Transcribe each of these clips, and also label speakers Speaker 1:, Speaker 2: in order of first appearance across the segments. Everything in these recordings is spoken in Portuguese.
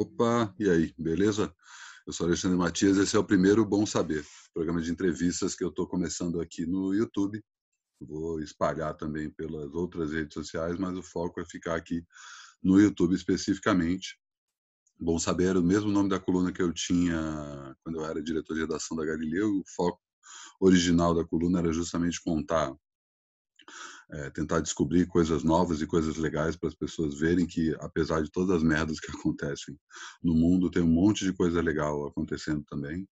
Speaker 1: Opa, e aí, beleza? Eu sou Alexandre Matias, esse é o primeiro Bom Saber, programa de entrevistas que eu estou começando aqui no YouTube. Vou espalhar também pelas outras redes sociais, mas o foco é ficar aqui no YouTube especificamente. Bom Saber era o mesmo nome da coluna que eu tinha quando eu era diretor de redação da Galileu. O foco original da coluna era justamente contar é, tentar descobrir coisas novas e coisas legais para as pessoas verem que, apesar de todas as merdas que acontecem no mundo, tem um monte de coisa legal acontecendo também.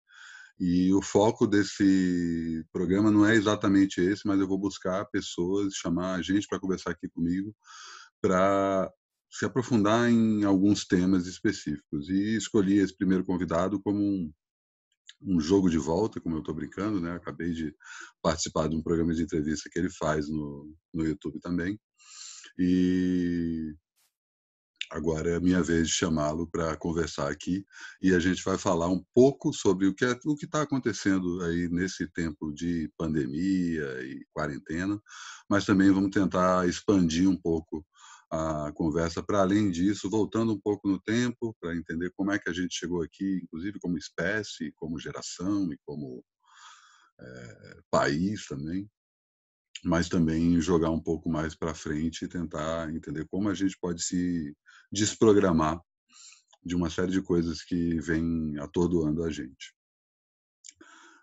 Speaker 1: E o foco desse programa não é exatamente esse, mas eu vou buscar pessoas, chamar a gente para conversar aqui comigo, para se aprofundar em alguns temas específicos. E escolhi esse primeiro convidado como um um jogo de volta, como eu estou brincando, né? Acabei de participar de um programa de entrevista que ele faz no, no YouTube também. E agora é a minha vez de chamá-lo para conversar aqui e a gente vai falar um pouco sobre o que é, o que está acontecendo aí nesse tempo de pandemia e quarentena, mas também vamos tentar expandir um pouco a conversa para além disso, voltando um pouco no tempo, para entender como é que a gente chegou aqui, inclusive como espécie, como geração e como é, país também, mas também jogar um pouco mais para frente e tentar entender como a gente pode se desprogramar de uma série de coisas que vêm atordoando a gente.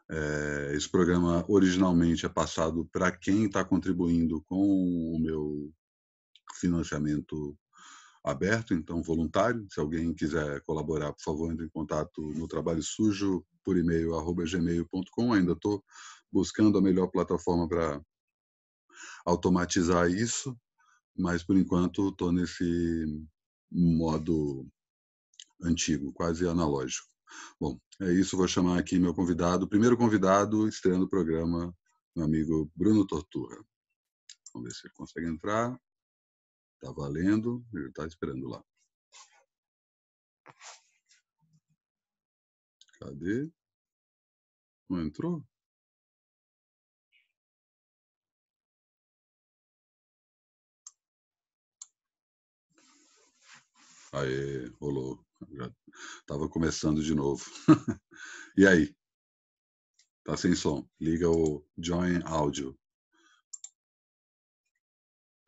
Speaker 1: É, esse programa originalmente é passado para quem está contribuindo com o meu financiamento aberto, então voluntário. Se alguém quiser colaborar, por favor, entre em contato no trabalho sujo por e-mail gmail.com. Ainda estou buscando a melhor plataforma para automatizar isso, mas por enquanto estou nesse modo antigo, quase analógico. Bom, é isso. Vou chamar aqui meu convidado, primeiro convidado estreando o programa, meu amigo Bruno Tortura. Vamos ver se ele consegue entrar. Está valendo, ele está esperando lá. Cadê? Não entrou? Aê, rolou. Estava começando de novo. e aí? Tá sem som. Liga o Join Audio.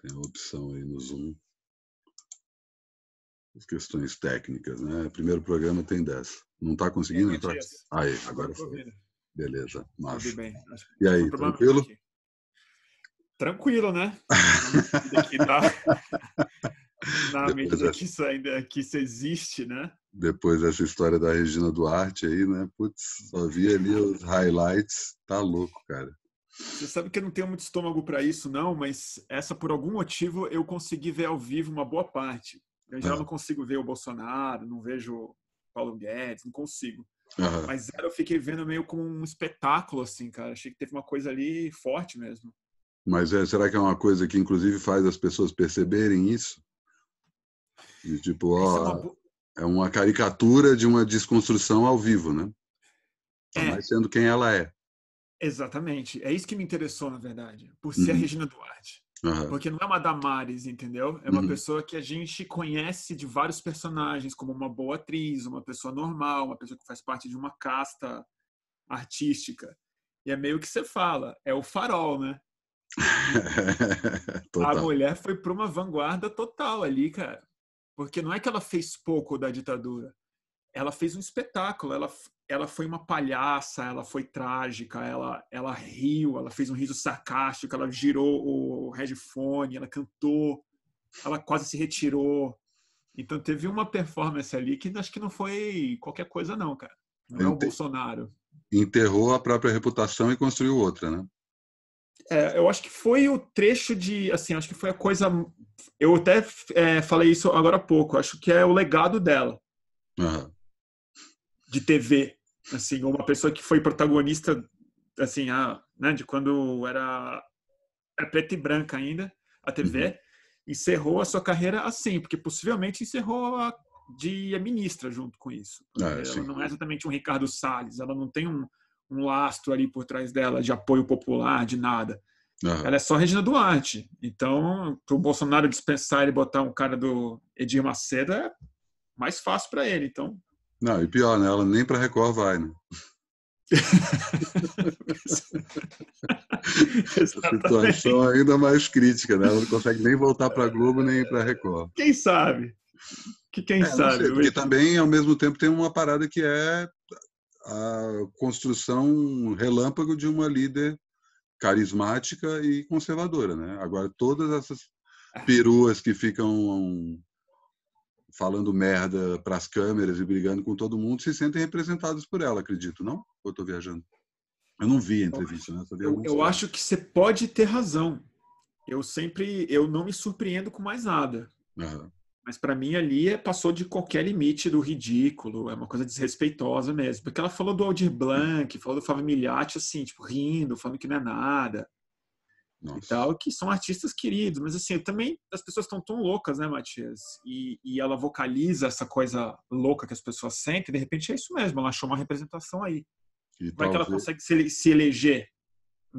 Speaker 1: Tem a opção aí no Zoom. As questões técnicas, né? Primeiro programa tem 10. Não está conseguindo entrar? Aí, agora foi. Beleza, massa. E aí, tranquilo?
Speaker 2: Tranquilo, né? Na na medida que isso ainda que isso existe, né?
Speaker 1: Depois dessa história da Regina Duarte aí, né? Putz, só vi ali os highlights. Tá louco, cara.
Speaker 2: Você sabe que eu não tenho muito estômago para isso, não, mas essa, por algum motivo, eu consegui ver ao vivo uma boa parte. Eu já não consigo ver o Bolsonaro, não vejo Paulo Guedes, não consigo. Uhum. Mas eu fiquei vendo meio como um espetáculo, assim, cara. Achei que teve uma coisa ali forte mesmo.
Speaker 1: Mas é, será que é uma coisa que, inclusive, faz as pessoas perceberem isso? De, tipo, ó, é, uma... é uma caricatura de uma desconstrução ao vivo, né? É. Mas sendo quem ela é.
Speaker 2: Exatamente. É isso que me interessou, na verdade, por ser uhum. a Regina Duarte. Uhum. Porque não é uma Damares, entendeu? É uma uhum. pessoa que a gente conhece de vários personagens, como uma boa atriz, uma pessoa normal, uma pessoa que faz parte de uma casta artística. E é meio que você fala, é o farol, né? a mulher foi para uma vanguarda total ali, cara. Porque não é que ela fez pouco da ditadura. Ela fez um espetáculo, ela, ela foi uma palhaça, ela foi trágica, ela, ela riu, ela fez um riso sarcástico, ela girou o headphone, ela cantou, ela quase se retirou. Então teve uma performance ali que acho que não foi qualquer coisa não, cara. Não é o Bolsonaro.
Speaker 1: Enterrou a própria reputação e construiu outra, né?
Speaker 2: É, eu acho que foi o trecho de, assim, acho que foi a coisa. Eu até é, falei isso agora há pouco. Acho que é o legado dela. Uhum de TV, assim, uma pessoa que foi protagonista, assim, a, né, de quando era, era preta e branca ainda, a TV, uhum. encerrou a sua carreira assim, porque possivelmente encerrou a de ministra junto com isso. É, ela não é exatamente um Ricardo Salles, ela não tem um, um lastro ali por trás dela de apoio popular, de nada. Uhum. Ela é só Regina Duarte. Então, para o Bolsonaro dispensar e botar um cara do Edir Macedo é mais fácil para ele. Então.
Speaker 1: Não, e pior, né? Ela nem para Record vai, né? a situação ainda mais crítica, né? Ela não consegue nem voltar para Globo nem para Record.
Speaker 2: Quem sabe? Que quem é, sabe? Sei,
Speaker 1: porque também, ao mesmo tempo, tem uma parada que é a construção relâmpago de uma líder carismática e conservadora, né? Agora todas essas é. peruas que ficam falando merda para as câmeras e brigando com todo mundo se sentem representados por ela, acredito, não? Ou estou viajando? Eu não vi a entrevista, né?
Speaker 2: Eu, eu acho que você pode ter razão. Eu sempre, eu não me surpreendo com mais nada. Uhum. Mas para mim ali é, passou de qualquer limite do ridículo, é uma coisa desrespeitosa mesmo. Porque ela falou do Aldir Blanc, falou do Fábio Miliati, assim, tipo, rindo, falando que não é nada. Nossa. E tal, que são artistas queridos. Mas assim, também as pessoas estão tão loucas, né, Matias? E, e ela vocaliza essa coisa louca que as pessoas sentem, de repente é isso mesmo, ela achou uma representação aí. E Como talvez... é que ela consegue se, se eleger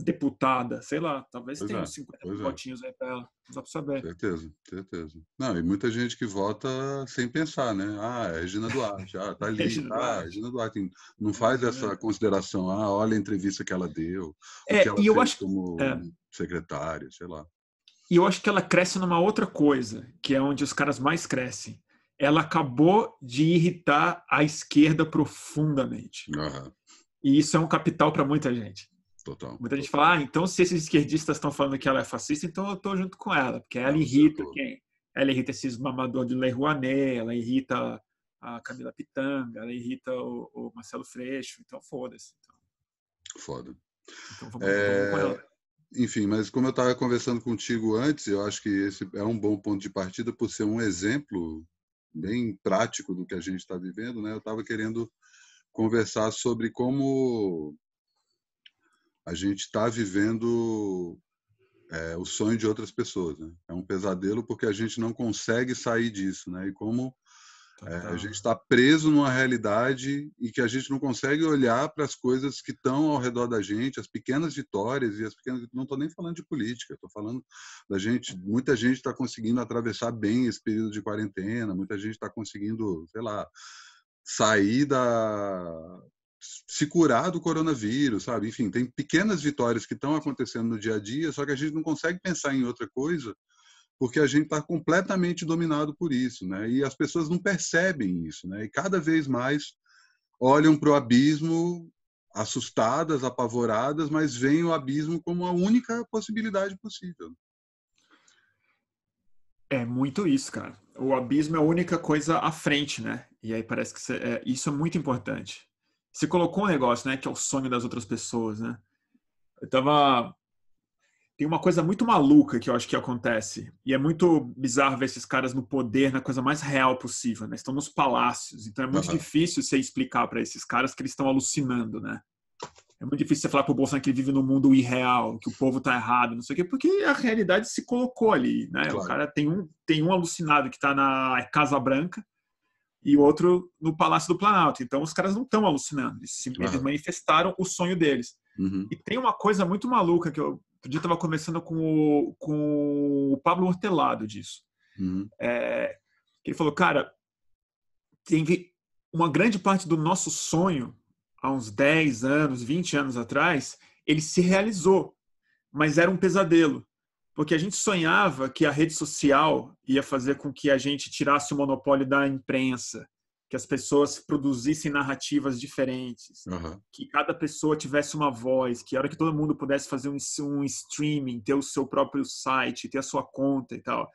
Speaker 2: deputada, sei lá, talvez pois tenha é, 50 é. votinhos aí para ela, não dá para saber.
Speaker 1: Certeza, certeza. Não, e muita gente que vota sem pensar, né? Ah, é Regina Duarte, ah, tá ali, Regina ah, Duarte. Regina Duarte. Não faz essa consideração, ah, olha a entrevista que ela deu, é, que ela e eu acho como é. Secretária, sei lá.
Speaker 2: E eu acho que ela cresce numa outra coisa, que é onde os caras mais crescem. Ela acabou de irritar a esquerda profundamente. Uhum. E isso é um capital para muita gente.
Speaker 1: Total.
Speaker 2: Muita gente fala, ah, então se esses esquerdistas estão falando que ela é fascista, então eu tô junto com ela, porque ela irrita quem? Ela irrita esses mamadores de Lei Rouanet, ela irrita a Camila Pitanga, ela irrita o, o Marcelo Freixo, então foda-se. Então.
Speaker 1: Foda. Então vamos, é... vamos com ela. Enfim, mas como eu estava conversando contigo antes, eu acho que esse é um bom ponto de partida por ser um exemplo bem prático do que a gente está vivendo, né? Eu estava querendo conversar sobre como a gente está vivendo é, o sonho de outras pessoas. Né? É um pesadelo porque a gente não consegue sair disso, né? E como é, a gente está preso numa realidade e que a gente não consegue olhar para as coisas que estão ao redor da gente, as pequenas vitórias e as pequenas. Não estou nem falando de política, estou falando da gente. Muita gente está conseguindo atravessar bem esse período de quarentena, muita gente está conseguindo, sei lá, sair da, se curar do coronavírus, sabe? Enfim, tem pequenas vitórias que estão acontecendo no dia a dia, só que a gente não consegue pensar em outra coisa porque a gente está completamente dominado por isso, né? E as pessoas não percebem isso, né? E cada vez mais olham para o abismo assustadas, apavoradas, mas veem o abismo como a única possibilidade possível.
Speaker 2: É muito isso, cara. O abismo é a única coisa à frente, né? E aí parece que é, isso é muito importante. Você colocou um negócio, né, que é o sonho das outras pessoas, né? Eu tava tem uma coisa muito maluca que eu acho que acontece. E é muito bizarro ver esses caras no poder, na coisa mais real possível, né? Estão nos palácios. Então é muito uhum. difícil você explicar para esses caras que eles estão alucinando, né? É muito difícil você falar pro Bolsonaro que ele vive num mundo irreal, que o povo tá errado, não sei o quê, porque a realidade se colocou ali, né? Claro. O cara tem um, tem um alucinado que tá na Casa Branca, e outro no Palácio do Planalto. Então os caras não estão alucinando, eles simplesmente uhum. manifestaram o sonho deles. Uhum. E tem uma coisa muito maluca que eu outro dia estava conversando com o, com o Pablo Hortelado disso. Uhum. É, ele falou, cara, tem uma grande parte do nosso sonho, há uns 10 anos, 20 anos atrás, ele se realizou, mas era um pesadelo porque a gente sonhava que a rede social ia fazer com que a gente tirasse o monopólio da imprensa, que as pessoas produzissem narrativas diferentes, uhum. que cada pessoa tivesse uma voz, que a hora que todo mundo pudesse fazer um, um streaming, ter o seu próprio site, ter a sua conta e tal,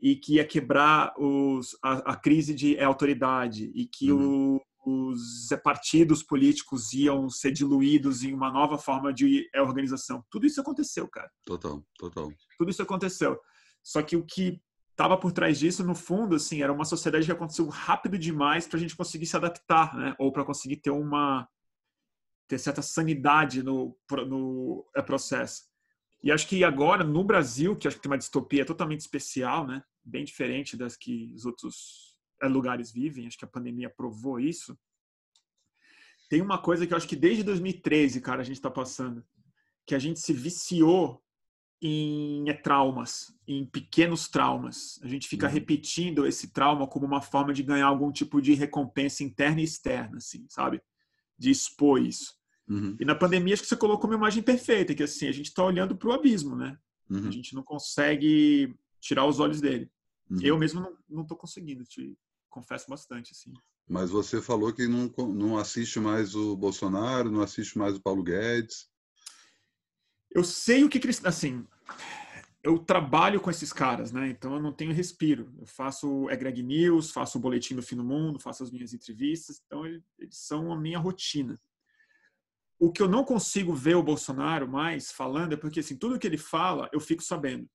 Speaker 2: e que ia quebrar os, a, a crise de autoridade e que uhum. o, os partidos políticos iam ser diluídos em uma nova forma de organização. Tudo isso aconteceu, cara.
Speaker 1: Total, total.
Speaker 2: Tudo isso aconteceu. Só que o que estava por trás disso, no fundo, assim, era uma sociedade que aconteceu rápido demais para a gente conseguir se adaptar, né? Ou para conseguir ter uma ter certa sanidade no, no é, processo. E acho que agora no Brasil, que acho que tem uma distopia totalmente especial, né? Bem diferente das que os outros é, lugares vivem, acho que a pandemia provou isso. Tem uma coisa que eu acho que desde 2013, cara, a gente está passando, que a gente se viciou em é, traumas, em pequenos traumas. A gente fica uhum. repetindo esse trauma como uma forma de ganhar algum tipo de recompensa interna e externa, assim, sabe? De expor isso. Uhum. E na pandemia, acho que você colocou uma imagem perfeita, que assim, a gente está olhando para o abismo, né? Uhum. A gente não consegue tirar os olhos dele. Uhum. Eu mesmo não estou conseguindo, te confesso bastante, assim.
Speaker 1: Mas você falou que não, não assiste mais o Bolsonaro, não assiste mais o Paulo Guedes.
Speaker 2: Eu sei o que, que eles... Assim, eu trabalho com esses caras, né? Então eu não tenho respiro. Eu faço é Greg News, faço o boletim do fim do mundo, faço as minhas entrevistas. Então eles são a minha rotina. O que eu não consigo ver o Bolsonaro mais falando é porque assim tudo que ele fala eu fico sabendo.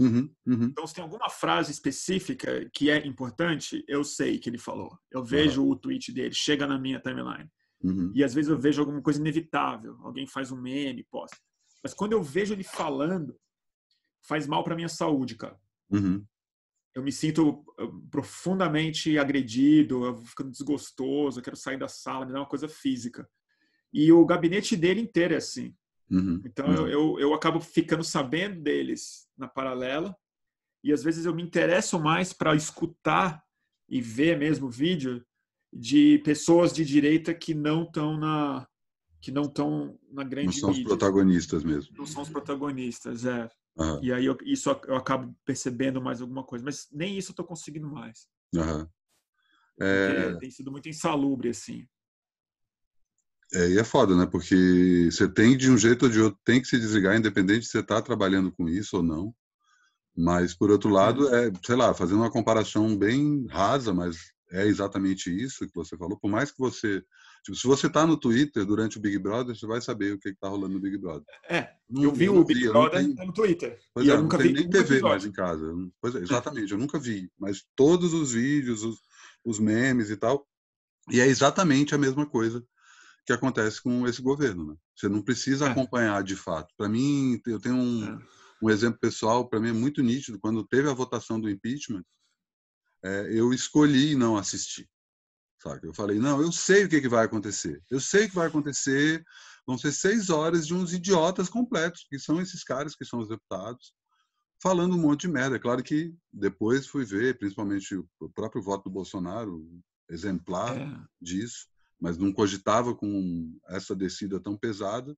Speaker 2: Uhum, uhum. Então, se tem alguma frase específica que é importante, eu sei que ele falou. Eu vejo uhum. o tweet dele, chega na minha timeline. Uhum. E às vezes eu vejo alguma coisa inevitável. Alguém faz um meme, posta. Mas quando eu vejo ele falando, faz mal para minha saúde, cara. Uhum. Eu me sinto profundamente agredido, eu fico desgostoso, eu quero sair da sala, me dá uma coisa física. E o gabinete dele inteiro é assim. Uhum. Então uhum. Eu, eu, eu, acabo ficando sabendo deles na paralela e às vezes eu me interesso mais para escutar e ver mesmo vídeo de pessoas de direita que não estão na que não estão na grande não
Speaker 1: são mídia. os protagonistas mesmo
Speaker 2: não são os protagonistas é uhum. e aí eu, isso eu acabo percebendo mais alguma coisa mas nem isso eu estou conseguindo mais é... tem sido muito insalubre assim
Speaker 1: é, e é foda, né? Porque você tem, de um jeito ou de outro, tem que se desligar, independente se você está trabalhando com isso ou não. Mas, por outro lado, é, sei lá, fazendo uma comparação bem rasa, mas é exatamente isso que você falou. Por mais que você. Tipo, se você está no Twitter durante o Big Brother, você vai saber o que está rolando no Big Brother.
Speaker 2: É, não, eu vi o Big Brother tenho... no Twitter.
Speaker 1: Pois
Speaker 2: e
Speaker 1: é,
Speaker 2: eu nunca
Speaker 1: não vi nem TV episódio. mais em casa. Pois é, exatamente, eu nunca vi. Mas todos os vídeos, os, os memes e tal. E é exatamente a mesma coisa que acontece com esse governo. Né? Você não precisa é. acompanhar de fato. Para mim, eu tenho um, é. um exemplo pessoal, para mim é muito nítido. Quando teve a votação do impeachment, é, eu escolhi não assistir. Eu falei, não, eu sei o que, que vai acontecer. Eu sei o que vai acontecer. Vão ser seis horas de uns idiotas completos, que são esses caras que são os deputados, falando um monte de merda. É claro que depois fui ver, principalmente o próprio voto do Bolsonaro, exemplar é. disso mas não cogitava com essa descida tão pesada.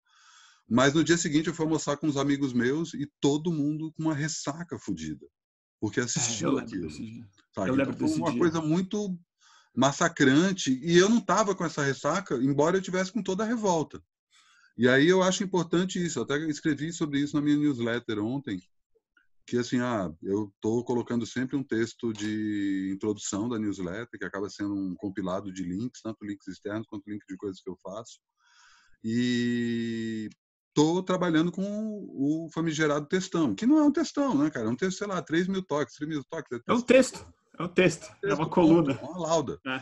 Speaker 1: Mas no dia seguinte eu fui almoçar com uns amigos meus e todo mundo com uma ressaca fodida, porque assistiu é, aquilo. Sabe? Eu então, foi uma dia. coisa muito massacrante e eu não estava com essa ressaca, embora eu tivesse com toda a revolta. E aí eu acho importante isso. Eu até escrevi sobre isso na minha newsletter ontem, que assim, ah, eu estou colocando sempre um texto de introdução da newsletter, que acaba sendo um compilado de links, tanto links externos quanto links de coisas que eu faço. E estou trabalhando com o famigerado textão, que não é um textão, né, cara? É um texto, sei lá, 3 mil toques, 3 mil toques.
Speaker 2: É, é um texto, é um texto, é, uma coluna.
Speaker 1: Uma lauda. É.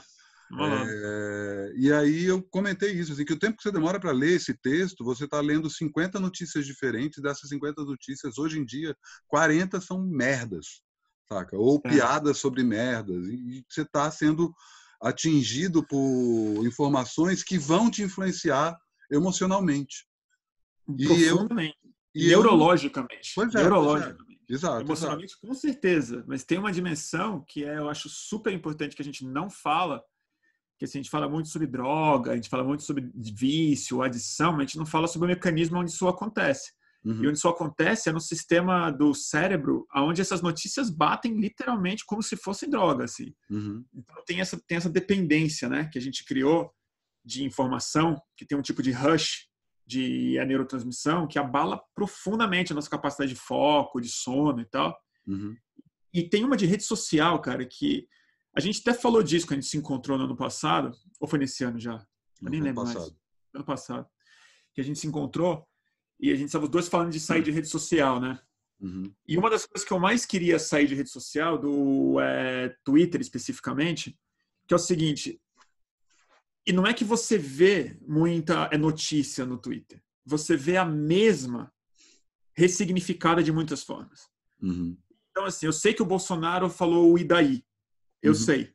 Speaker 1: É, e aí eu comentei isso, assim, que o tempo que você demora para ler esse texto, você está lendo 50 notícias diferentes, dessas 50 notícias, hoje em dia, 40 são merdas, saca? Ou é. piadas sobre merdas, e você está sendo atingido por informações que vão te influenciar emocionalmente.
Speaker 2: Profundamente. E eu, e Neurologicamente.
Speaker 1: Pois é,
Speaker 2: Neurologicamente.
Speaker 1: Exato,
Speaker 2: Emocionalmente, exato. com certeza. Mas tem uma dimensão que é, eu acho super importante que a gente não fala, que assim, a gente fala muito sobre droga, a gente fala muito sobre vício, adição, mas a gente não fala sobre o mecanismo onde isso acontece. Uhum. E onde isso acontece é no sistema do cérebro, onde essas notícias batem literalmente como se fossem droga. Assim. Uhum. Então tem essa, tem essa dependência né, que a gente criou de informação, que tem um tipo de rush de a neurotransmissão, que abala profundamente a nossa capacidade de foco, de sono e tal. Uhum. E tem uma de rede social, cara, que a gente até falou disso quando a gente se encontrou no ano passado, ou foi nesse ano já? Eu nem lembro passado. mais. Ano passado. Que a gente se encontrou e a gente estava os dois falando de sair de rede social, né? Uhum. E uma das coisas que eu mais queria sair de rede social, do é, Twitter especificamente, que é o seguinte: e não é que você vê muita é notícia no Twitter, você vê a mesma ressignificada de muitas formas. Uhum. Então, assim, eu sei que o Bolsonaro falou o e daí. Eu uhum. sei.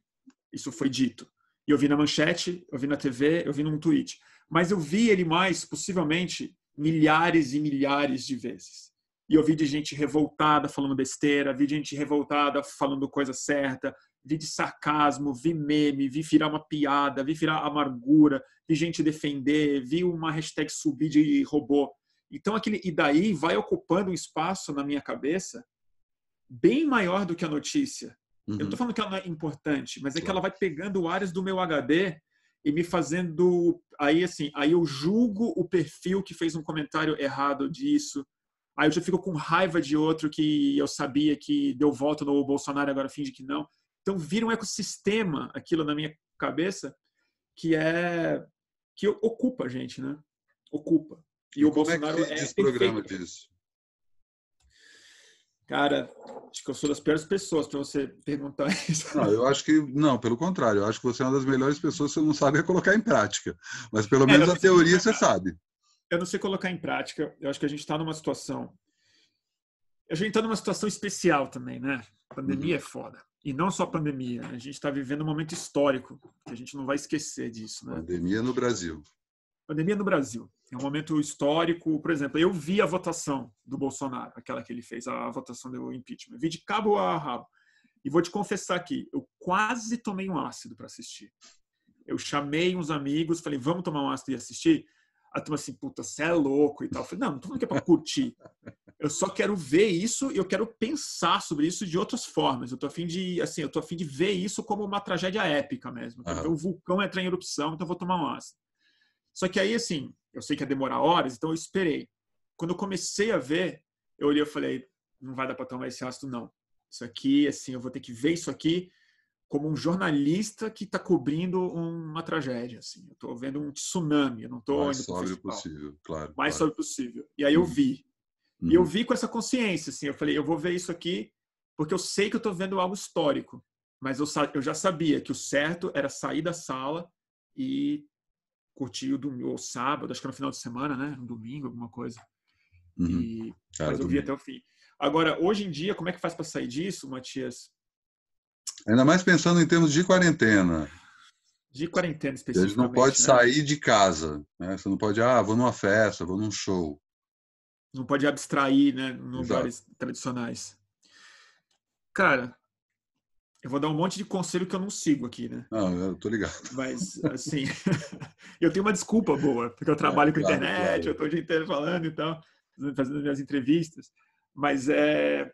Speaker 2: Isso foi dito. E eu vi na manchete, eu vi na TV, eu vi num tweet. Mas eu vi ele mais, possivelmente, milhares e milhares de vezes. E eu vi de gente revoltada falando besteira, vi de gente revoltada falando coisa certa, vi de sarcasmo, vi meme, vi virar uma piada, vi virar amargura, vi gente defender, vi uma hashtag subir de robô. Então aquele e daí vai ocupando um espaço na minha cabeça bem maior do que a notícia. Uhum. Eu não estou falando que ela não é importante, mas é que ela vai pegando áreas do meu HD e me fazendo aí assim, aí eu julgo o perfil que fez um comentário errado disso. Aí eu já fico com raiva de outro que eu sabia que deu voto no Bolsonaro agora finge que não. Então vira um ecossistema aquilo na minha cabeça que é que ocupa a gente, né? Ocupa.
Speaker 1: E, e o Bolsonaro é, que é programa disso.
Speaker 2: Cara, acho que eu sou das piores pessoas para você perguntar isso.
Speaker 1: Não, eu acho que não, pelo contrário, eu acho que você é uma das melhores pessoas que você não sabe colocar em prática. Mas pelo é, menos a teoria você sabe.
Speaker 2: Eu não sei colocar em prática. Eu acho que a gente está numa situação. A gente está numa situação especial também, né? A pandemia uhum. é foda. E não só a pandemia. A gente está vivendo um momento histórico, que a gente não vai esquecer disso, né?
Speaker 1: Pandemia no Brasil.
Speaker 2: Pandemia no Brasil. É um momento histórico. Por exemplo, eu vi a votação do Bolsonaro, aquela que ele fez, a votação do impeachment. Vi de cabo a rabo. E vou te confessar aqui, eu quase tomei um ácido para assistir. Eu chamei uns amigos, falei, vamos tomar um ácido e assistir? A turma assim, puta, você é louco e tal. Eu falei, não, não tô falando que é para curtir. Eu só quero ver isso e eu quero pensar sobre isso de outras formas. Eu tô afim de, assim, eu tô afim de ver isso como uma tragédia épica mesmo. Uhum. Então, o vulcão entra em erupção, então eu vou tomar um ácido. Só que aí, assim, eu sei que ia demorar horas, então eu esperei. Quando eu comecei a ver, eu olhei e falei, não vai dar para tomar esse ácido, não. Isso aqui, assim, eu vou ter que ver isso aqui como um jornalista que está cobrindo uma tragédia. Assim. Eu estou vendo um tsunami, eu não estou
Speaker 1: mais sóbrio possível, claro.
Speaker 2: Mais
Speaker 1: claro.
Speaker 2: sóbrio possível. E aí eu uhum. vi. Uhum. E eu uhum. vi com essa consciência, assim. Eu falei, eu vou ver isso aqui porque eu sei que eu estou vendo algo histórico. Mas eu, eu já sabia que o certo era sair da sala e curti o, domingo, o sábado, acho que era no final de semana, né? No domingo, alguma coisa. Uhum. E, Cara, mas eu vi até o fim. Agora, hoje em dia, como é que faz para sair disso, Matias?
Speaker 1: Ainda mais pensando em termos de quarentena.
Speaker 2: De quarentena, especificamente.
Speaker 1: Você não pode né? sair de casa. Né? Você não pode, ah, vou numa festa, vou num show.
Speaker 2: Não pode abstrair, né? Em lugares tradicionais. Cara, eu vou dar um monte de conselho que eu não sigo aqui, né?
Speaker 1: Não, eu tô ligado.
Speaker 2: Mas, assim, eu tenho uma desculpa boa, porque eu trabalho é, com claro, internet, claro. eu tô o dia inteiro falando e tal, fazendo minhas entrevistas. Mas é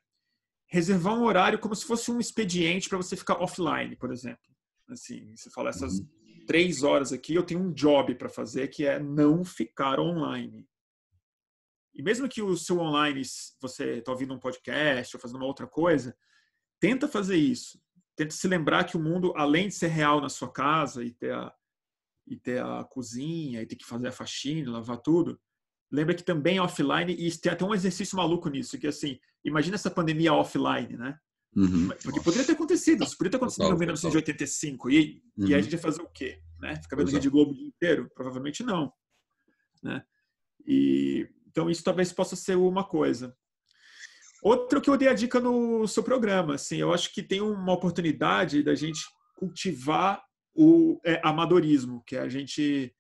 Speaker 2: reservar um horário como se fosse um expediente para você ficar offline, por exemplo. Assim, você fala essas uhum. três horas aqui, eu tenho um job para fazer que é não ficar online. E mesmo que o seu online, você está ouvindo um podcast ou fazendo uma outra coisa, tenta fazer isso tenta se lembrar que o mundo, além de ser real na sua casa e ter a, e ter a cozinha e ter que fazer a faxina, lavar tudo, lembra que também é offline e tem até um exercício maluco nisso, que assim, imagina essa pandemia offline, né? Uhum. Porque poderia ter acontecido, isso poderia ter acontecido em 1985 e, uhum. e a gente ia fazer o quê? Né? Ficar vendo Rede Globo o dia inteiro? Provavelmente não. Né? E, então isso talvez possa ser uma coisa. Outro que eu dei a dica no seu programa, assim, eu acho que tem uma oportunidade da gente cultivar o é, amadorismo, que é a gente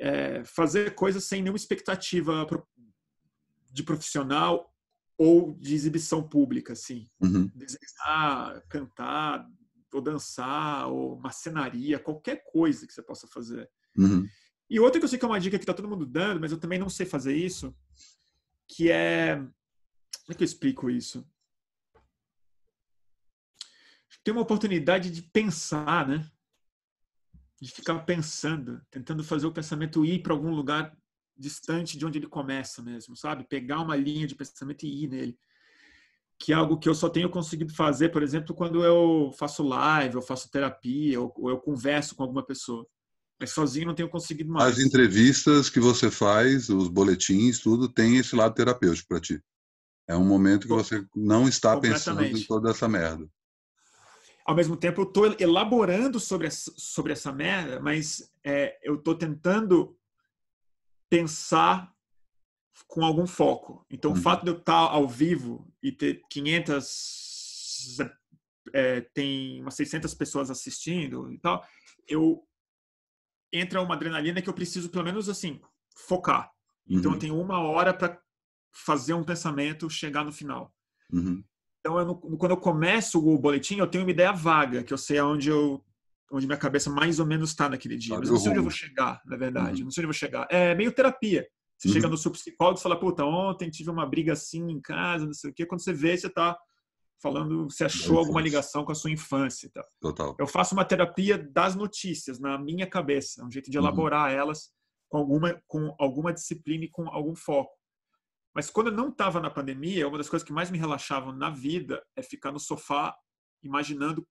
Speaker 2: é, fazer coisas sem nenhuma expectativa de profissional ou de exibição pública, assim. Uhum. Desenhar, cantar, ou dançar, ou macenaria, qualquer coisa que você possa fazer. Uhum. E outra que eu sei que é uma dica que está todo mundo dando, mas eu também não sei fazer isso, que é como é que eu explico isso? Tem uma oportunidade de pensar, né? De ficar pensando, tentando fazer o pensamento ir para algum lugar distante de onde ele começa mesmo, sabe? Pegar uma linha de pensamento e ir nele. Que é algo que eu só tenho conseguido fazer, por exemplo, quando eu faço live, eu faço terapia, ou, ou eu converso com alguma pessoa. Mas sozinho não tenho conseguido mais.
Speaker 1: As entrevistas que você faz, os boletins, tudo, tem esse lado terapêutico para ti. É um momento que você não está pensando em toda essa merda.
Speaker 2: Ao mesmo tempo, eu estou elaborando sobre essa, sobre essa merda, mas é, eu estou tentando pensar com algum foco. Então, uhum. o fato de eu estar ao vivo e ter 500, é, tem umas 600 pessoas assistindo e tal, eu entra uma adrenalina que eu preciso, pelo menos assim, focar. Então, uhum. eu tenho uma hora para fazer um pensamento chegar no final.
Speaker 1: Uhum.
Speaker 2: Então, eu, quando eu começo o boletim, eu tenho uma ideia vaga, que eu sei aonde eu onde minha cabeça mais ou menos está naquele dia. Mas não sei onde eu vou chegar, na verdade. Uhum. Não sei onde eu vou chegar. É meio terapia. Você uhum. chega no seu psicólogo e fala, puta, ontem tive uma briga assim em casa, não sei o quê. Quando você vê, você está falando, você achou alguma ligação com a sua infância. Tá?
Speaker 1: Total.
Speaker 2: Eu faço uma terapia das notícias na minha cabeça, um jeito de uhum. elaborar uhum. elas com alguma, com alguma disciplina e com algum foco. Mas quando eu não estava na pandemia, uma das coisas que mais me relaxavam na vida é ficar no sofá imaginando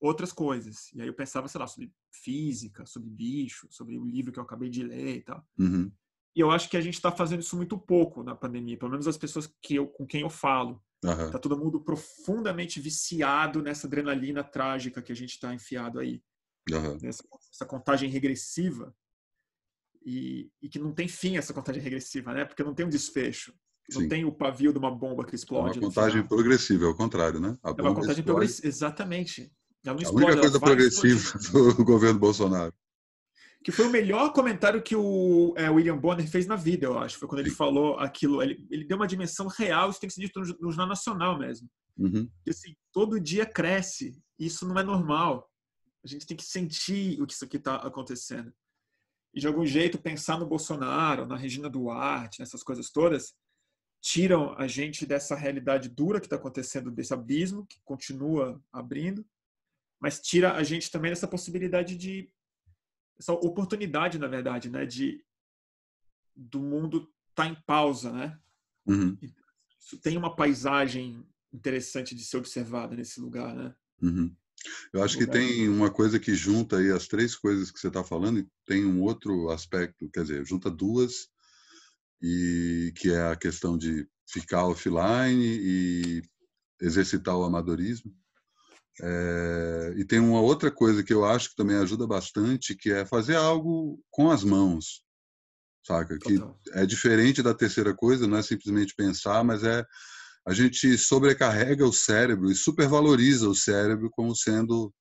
Speaker 2: outras coisas. E aí eu pensava, sei lá, sobre física, sobre bicho, sobre o livro que eu acabei de ler e tal.
Speaker 1: Uhum.
Speaker 2: E eu acho que a gente está fazendo isso muito pouco na pandemia, pelo menos as pessoas que eu, com quem eu falo.
Speaker 1: Uhum.
Speaker 2: Tá todo mundo profundamente viciado nessa adrenalina trágica que a gente está enfiado aí.
Speaker 1: Uhum.
Speaker 2: Nessa, essa contagem regressiva. E, e, que não tem fim essa contagem regressiva, né? Porque não tem um desfecho. Não Sim. tem o pavio de uma bomba que explode.
Speaker 1: É uma contagem progressiva, é o contrário, né?
Speaker 2: A é uma contagem progressiva, exatamente.
Speaker 1: Ela não explode, a única coisa progressiva do governo Bolsonaro.
Speaker 2: Que foi o melhor comentário que o é, William Bonner fez na vida, eu acho. Foi quando ele Sim. falou aquilo. Ele, ele, deu uma dimensão real, isso tem que ser dito no, no Jornal Nacional mesmo.
Speaker 1: Uhum.
Speaker 2: Que, assim, todo dia cresce. Isso não é normal. A gente tem que sentir o que isso aqui está acontecendo. E, de algum jeito, pensar no Bolsonaro, na Regina Duarte, nessas coisas todas, tiram a gente dessa realidade dura que está acontecendo, desse abismo que continua abrindo, mas tira a gente também dessa possibilidade de essa oportunidade, na verdade, né, de do mundo estar tá em pausa, né?
Speaker 1: Uhum.
Speaker 2: Isso tem uma paisagem interessante de ser observada nesse lugar, né?
Speaker 1: Uhum. Eu acho que tem uma coisa que junta aí as três coisas que você está falando e tem um outro aspecto, quer dizer, junta duas e que é a questão de ficar offline e exercitar o amadorismo. É, e tem uma outra coisa que eu acho que também ajuda bastante, que é fazer algo com as mãos, saca? Que é diferente da terceira coisa, não é simplesmente pensar, mas é a gente sobrecarrega o cérebro e supervaloriza o cérebro como sendo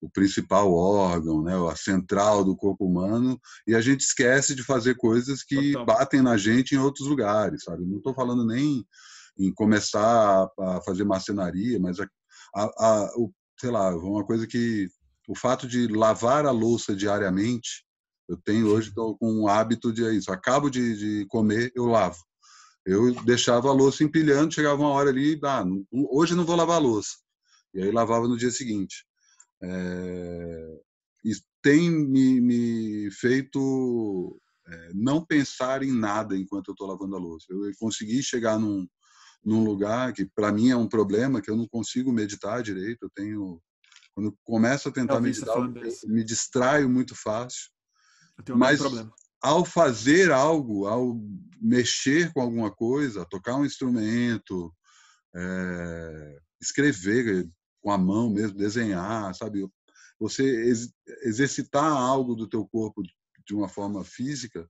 Speaker 1: o principal órgão, né, a central do corpo humano, e a gente esquece de fazer coisas que Total. batem na gente em outros lugares, sabe? Não estou falando nem em começar a fazer marcenaria, mas a, a, a, o, sei lá, uma coisa que o fato de lavar a louça diariamente, eu tenho hoje tô com um hábito de é isso. Acabo de, de comer, eu lavo. Eu deixava a louça empilhando, chegava uma hora ali, ah, hoje não vou lavar a louça. E aí lavava no dia seguinte. É, isso tem me, me feito é, não pensar em nada enquanto eu estou lavando a louça. Eu consegui chegar num, num lugar que para mim é um problema que eu não consigo meditar direito. Eu tenho quando eu começo a tentar meditar, eu me distraio muito fácil. mas ao fazer algo, ao mexer com alguma coisa, tocar um instrumento, é, escrever com a mão mesmo, desenhar, sabe? Você ex exercitar algo do teu corpo de uma forma física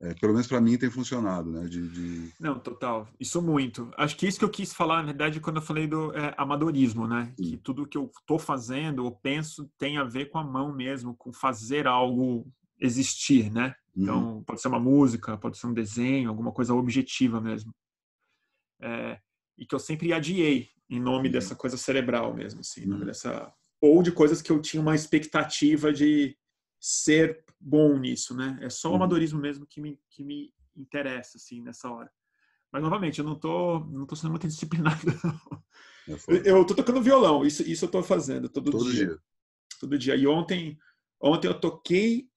Speaker 1: é, pelo menos para mim tem funcionado, né? De, de,
Speaker 2: Não, total. Isso muito. Acho que isso que eu quis falar, na verdade, quando eu falei do é, amadorismo, né? Sim. Que tudo que eu estou fazendo ou penso tem a ver com a mão mesmo, com fazer algo existir, né? Então, uhum. pode ser uma música, pode ser um desenho, alguma coisa objetiva mesmo. É, e que eu sempre adiei em nome uhum. dessa coisa cerebral mesmo, assim, uhum. dessa ou de coisas que eu tinha uma expectativa de ser bom nisso, né? É só o uhum. amadorismo mesmo que me, que me interessa, assim, nessa hora. Mas, novamente, eu não tô, não tô sendo muito disciplinado. É eu tô tocando violão, isso, isso eu tô fazendo todo, todo dia. dia. Todo dia. E ontem, ontem eu toquei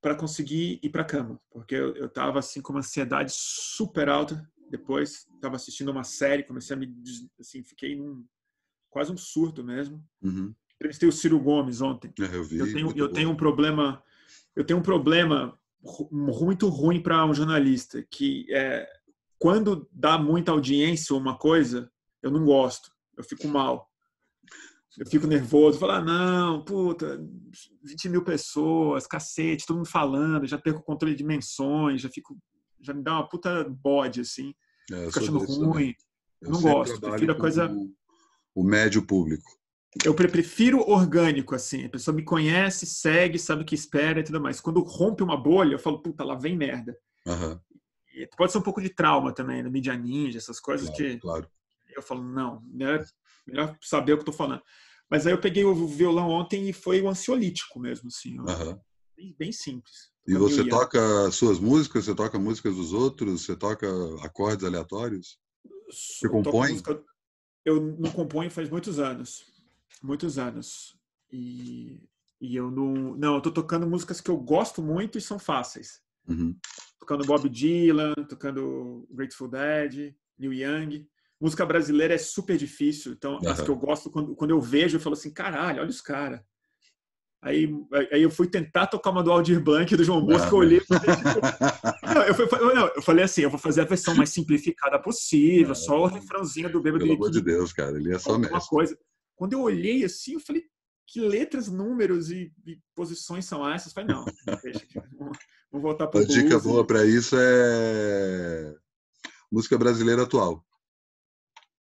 Speaker 2: para conseguir ir para cama, porque eu, eu tava, assim, com uma ansiedade super alta. Depois, tava assistindo uma série, comecei a me, assim, fiquei num, quase um surto mesmo.
Speaker 1: Uhum.
Speaker 2: Entrevistei o Ciro Gomes ontem.
Speaker 1: É, eu, vi,
Speaker 2: eu tenho, eu tenho um problema eu tenho um problema muito ruim para um jornalista, que é quando dá muita audiência uma coisa, eu não gosto, eu fico mal. Eu fico nervoso, falar, ah, não, puta, 20 mil pessoas, cacete, todo mundo falando, já perco o controle de menções, já fico, já me dá uma puta bode, assim, é, fico achando ruim. Eu não gosto, prefiro a coisa...
Speaker 1: O médio público
Speaker 2: eu prefiro orgânico, assim. A pessoa me conhece, segue, sabe o que espera e tudo mais. Quando rompe uma bolha, eu falo, puta, lá vem merda.
Speaker 1: Uhum.
Speaker 2: pode ser um pouco de trauma também, no Media Ninja, essas coisas
Speaker 1: claro,
Speaker 2: que
Speaker 1: claro.
Speaker 2: eu falo, não, melhor, melhor saber o que eu tô falando. Mas aí eu peguei o violão ontem e foi o ansiolítico mesmo, assim.
Speaker 1: Uhum.
Speaker 2: Bem, bem, simples.
Speaker 1: E você toca suas músicas? Você toca músicas dos outros? Você toca acordes aleatórios? Você compõe? Música,
Speaker 2: eu não componho faz muitos anos. Muitos anos. E, e eu não. Não, eu tô tocando músicas que eu gosto muito e são fáceis.
Speaker 1: Uhum.
Speaker 2: Tocando Bob Dylan, tocando Grateful Dead, Neil Young. Música brasileira é super difícil. Então, uhum. as que eu gosto, quando, quando eu vejo, eu falo assim: caralho, olha os caras. Aí, aí eu fui tentar tocar uma do Aldir Blanc do João Bosco, eu olhei. Falei, tipo, não, eu, fui, não, eu falei assim: eu vou fazer a versão mais simplificada possível, só o refrãozinho do Bêbado
Speaker 1: Pelo amor de Deus, cara, ele é só mesmo.
Speaker 2: coisa. Quando eu olhei assim, eu falei: que letras, números e, e posições são essas? Eu falei: não, deixa, vamos, vamos voltar para
Speaker 1: A dica boa para isso é música brasileira atual.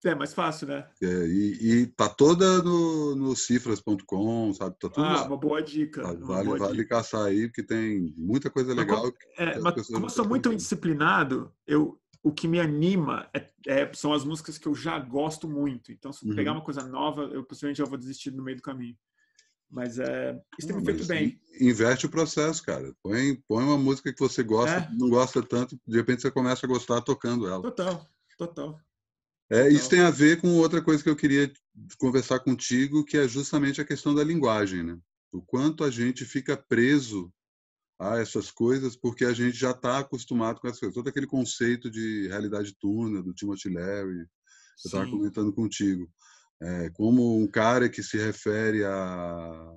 Speaker 2: É mais fácil, né?
Speaker 1: É, e, e tá toda no, no cifras.com, sabe? Tá tudo
Speaker 2: ah,
Speaker 1: lá.
Speaker 2: uma boa dica.
Speaker 1: Vale,
Speaker 2: boa
Speaker 1: vale
Speaker 2: dica.
Speaker 1: caçar aí, porque tem muita coisa legal. Mas,
Speaker 2: é, mas como eu sou muito indisciplinado, eu, o que me anima é, é, são as músicas que eu já gosto muito. Então, se uhum. pegar uma coisa nova, eu possivelmente já vou desistir no meio do caminho. Mas é, isso tem me feito bem.
Speaker 1: Inverte o processo, cara. Põe, põe uma música que você gosta, é. não gosta tanto, de repente você começa a gostar tocando ela.
Speaker 2: Total, total.
Speaker 1: É, isso tem a ver com outra coisa que eu queria conversar contigo, que é justamente a questão da linguagem, né? O quanto a gente fica preso a essas coisas porque a gente já está acostumado com essas coisas. Todo aquele conceito de realidade túnel do Timothy Leary, eu estava comentando contigo. É, como um cara que se refere a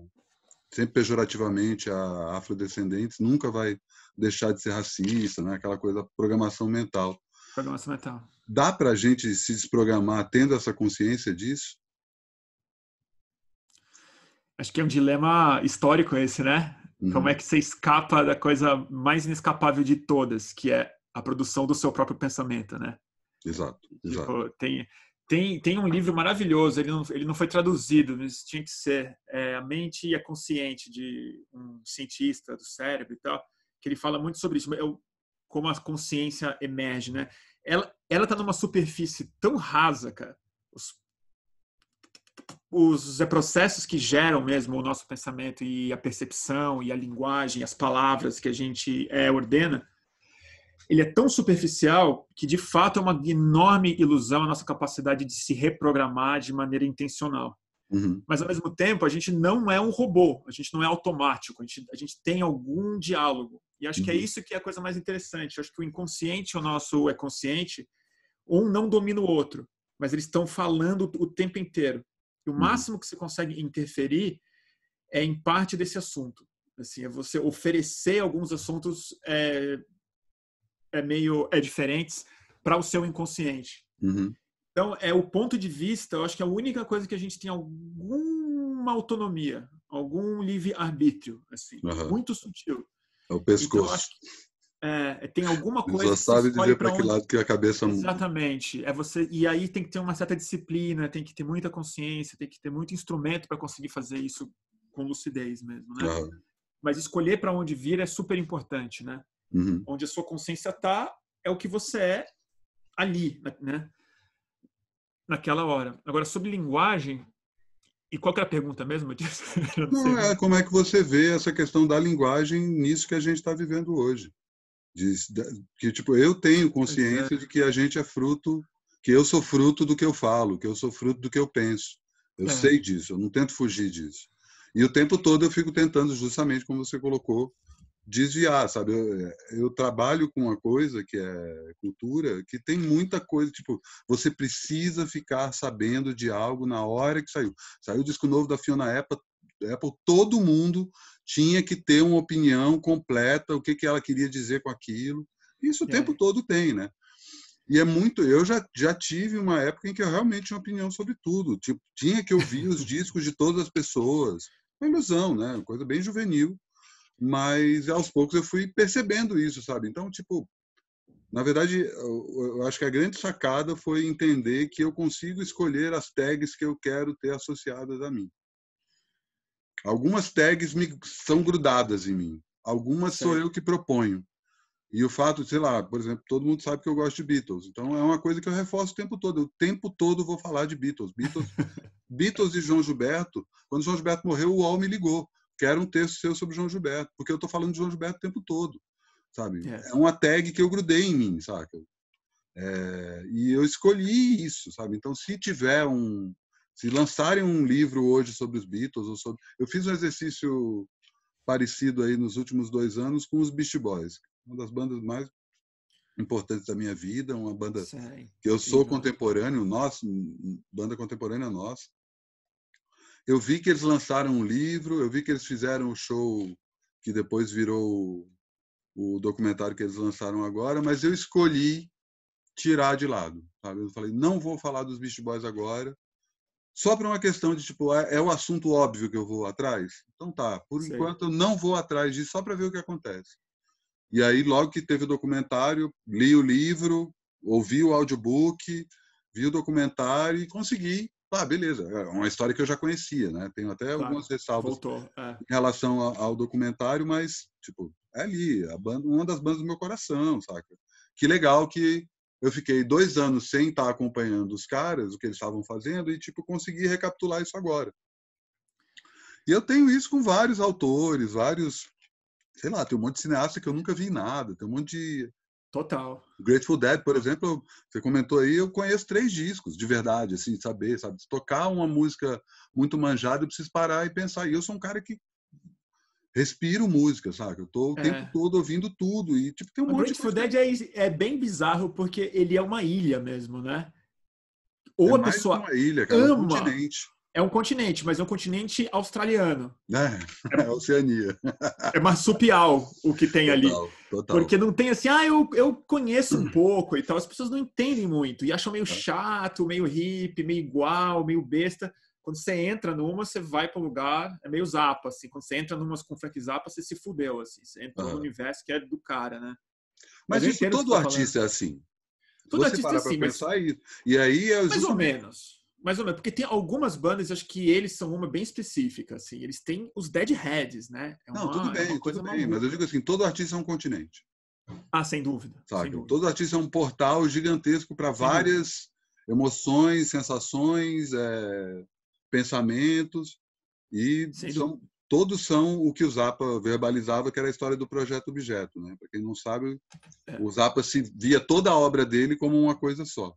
Speaker 1: sempre pejorativamente a afrodescendentes nunca vai deixar de ser racista, né? Aquela coisa programação mental.
Speaker 2: Programação mental.
Speaker 1: Dá para a gente se desprogramar tendo essa consciência disso?
Speaker 2: Acho que é um dilema histórico esse, né? Uhum. Como é que você escapa da coisa mais inescapável de todas, que é a produção do seu próprio pensamento, né?
Speaker 1: Exato, tipo,
Speaker 2: exato. tem, tem, tem um livro maravilhoso, ele não, ele não foi traduzido, mas tinha que ser é, A Mente e a Consciente, de um cientista do cérebro e tal, que ele fala muito sobre isso. Eu, como a consciência emerge, né? Ela ela tá numa superfície tão rasa, cara. Os, os processos que geram mesmo o nosso pensamento e a percepção e a linguagem, as palavras que a gente é, ordena, ele é tão superficial que de fato é uma enorme ilusão a nossa capacidade de se reprogramar de maneira intencional.
Speaker 1: Uhum.
Speaker 2: Mas ao mesmo tempo, a gente não é um robô, a gente não é automático, a gente, a gente tem algum diálogo. E acho uhum. que é uhum. isso que é a coisa mais interessante. Eu acho que o inconsciente, o nosso é consciente, um não domina o outro, mas eles estão falando o tempo inteiro. E o uhum. máximo que você consegue interferir é em parte desse assunto. Assim, é você oferecer alguns assuntos é, é meio é diferentes para o seu inconsciente.
Speaker 1: Uhum.
Speaker 2: Então, é o ponto de vista, eu acho que é a única coisa que a gente tem alguma autonomia, algum livre-arbítrio, assim, uhum. muito sutil.
Speaker 1: É o pescoço. Então,
Speaker 2: acho que, é, tem alguma coisa.
Speaker 1: Só sabe dizer para que lado que a cabeça
Speaker 2: Exatamente. É você e aí tem que ter uma certa disciplina, tem que ter muita consciência, tem que ter muito instrumento para conseguir fazer isso com lucidez mesmo, né?
Speaker 1: Uhum.
Speaker 2: Mas escolher para onde vir é super importante, né?
Speaker 1: Uhum.
Speaker 2: Onde a sua consciência está é o que você é ali, né? naquela hora. Agora, sobre linguagem, e qual que é a pergunta mesmo?
Speaker 1: Não, Não é como é que você vê essa questão da linguagem nisso que a gente está vivendo hoje. De, que tipo eu tenho consciência é. de que a gente é fruto, que eu sou fruto do que eu falo, que eu sou fruto do que eu penso. Eu é. sei disso, eu não tento fugir disso. E o tempo todo eu fico tentando, justamente como você colocou, desviar, sabe? Eu, é, eu, trabalho com uma coisa que é cultura, que tem muita coisa, tipo, você precisa ficar sabendo de algo na hora que saiu. Saiu o disco novo da Fiona Apple, Apple todo mundo tinha que ter uma opinião completa, o que, que ela queria dizer com aquilo. Isso o é. tempo todo tem, né? E é muito. Eu já, já tive uma época em que eu realmente tinha opinião sobre tudo. Tipo, tinha que ouvir os discos de todas as pessoas. Uma ilusão, né? Uma coisa bem juvenil mas aos poucos eu fui percebendo isso, sabe? Então, tipo, na verdade, eu acho que a grande sacada foi entender que eu consigo escolher as tags que eu quero ter associadas a mim. Algumas tags me, são grudadas em mim, algumas sou eu que proponho. E o fato, sei lá, por exemplo, todo mundo sabe que eu gosto de Beatles. Então é uma coisa que eu reforço o tempo todo. O tempo todo vou falar de Beatles. Beatles, Beatles e João Gilberto. Quando João Gilberto morreu, o UOL me ligou. Quero um texto seu sobre João Gilberto, porque eu estou falando de João Gilberto o tempo todo, sabe? É, é uma tag que eu grudei em mim, saca? É, e eu escolhi isso, sabe? Então, se tiver um, se lançarem um livro hoje sobre os Beatles ou sobre, eu fiz um exercício parecido aí nos últimos dois anos com os Beast Boys, uma das bandas mais importantes da minha vida, uma banda que eu sou contemporâneo, nosso, banda contemporânea nossa. Eu vi que eles lançaram um livro, eu vi que eles fizeram o um show que depois virou o documentário que eles lançaram agora, mas eu escolhi tirar de lado. Sabe? Eu falei, não vou falar dos Beast Boys agora, só para uma questão de tipo, é, é, o assunto óbvio que eu vou atrás? Então tá, por enquanto eu não vou atrás disso, só para ver o que acontece. E aí, logo que teve o documentário, li o livro, ouvi o audiobook, vi o documentário e consegui. Ah, beleza. É uma história que eu já conhecia, né? Tenho até claro, algumas ressalvas é. em relação ao, ao, documentário, mas, tipo, é ali, a banda, uma das bandas do meu coração, saca? Que legal que eu fiquei dois anos sem estar acompanhando os caras, o que eles estavam fazendo, e, tipo, consegui recapitular isso agora. E eu tenho isso com vários autores, vários sei lá, tem um monte de cineasta que eu nunca vi nada, tem um monte de.
Speaker 2: Total.
Speaker 1: Grateful Dead, por exemplo, você comentou aí, eu conheço três discos, de verdade, assim, saber, sabe? Se tocar uma música muito manjada, eu preciso parar e pensar. E eu sou um cara que respiro música, sabe? Eu tô o é. tempo todo ouvindo tudo e tipo tem um o monte
Speaker 2: Grateful de Dead é, é bem bizarro porque ele é uma ilha mesmo, né? Ou
Speaker 1: é a pessoa uma ilha, cara, ama, um continente
Speaker 2: é um continente, mas é um continente australiano.
Speaker 1: É, é Oceania.
Speaker 2: É marsupial o que tem ali. Total. Porque não tem assim, ah, eu, eu conheço um pouco e tal. As pessoas não entendem muito e acham meio é. chato, meio hippie, meio igual, meio besta. Quando você entra numa, você vai para o lugar, é meio zapa, assim. Quando você entra numas com Frank Zappa, você se fudeu, assim. Você entra uhum. no universo que é do cara, né?
Speaker 1: Mas, mas isso todo tá artista falando. é assim. Todo você artista é assim, mas... isso. E aí é
Speaker 2: Mais ou menos. Mais ou menos, porque tem algumas bandas, acho que eles são uma bem específica, assim. Eles têm os Deadheads, né?
Speaker 1: É uma, Não, tudo bem, é tudo bem. Mas eu digo assim, todo artista é um continente.
Speaker 2: Ah, sem dúvida.
Speaker 1: Sabe?
Speaker 2: Sem dúvida.
Speaker 1: Todo artista é um portal gigantesco para várias emoções, sensações, é, pensamentos. E são, todos são o que o Zappa verbalizava, que era a história do projeto objeto. Né? Para quem não sabe, é. o Zappa se via toda a obra dele como uma coisa só.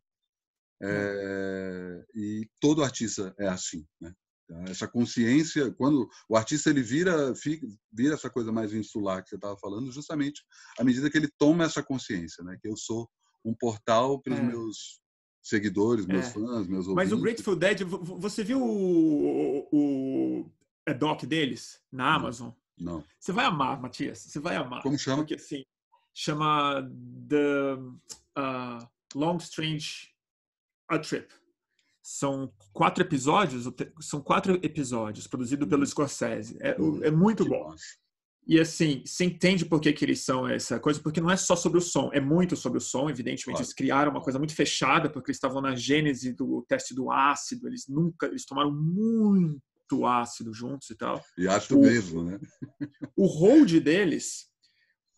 Speaker 1: É, e todo artista é assim, né? Então, essa consciência, quando o artista ele vira, fica, vira essa coisa mais insular que você estava falando, justamente à medida que ele toma essa consciência, né? Que eu sou um portal para os é. meus seguidores, meus é. fãs, meus ouvintes.
Speaker 2: Mas o Grateful Dead, você viu o, o, o doc deles na Amazon?
Speaker 1: Não. Não.
Speaker 2: Você vai amar, Matias. Você vai amar.
Speaker 1: Como chama?
Speaker 2: Porque assim, chama The uh, Long Strange a Trip. São quatro episódios, são quatro episódios produzidos pelo Scorsese. É, é muito bom. E assim, você entende por que, que eles são essa coisa? Porque não é só sobre o som, é muito sobre o som. Evidentemente, claro. eles criaram uma coisa muito fechada, porque eles estavam na gênese do teste do ácido. Eles nunca, eles tomaram muito ácido juntos e tal.
Speaker 1: E ácido o, mesmo, né?
Speaker 2: O hold deles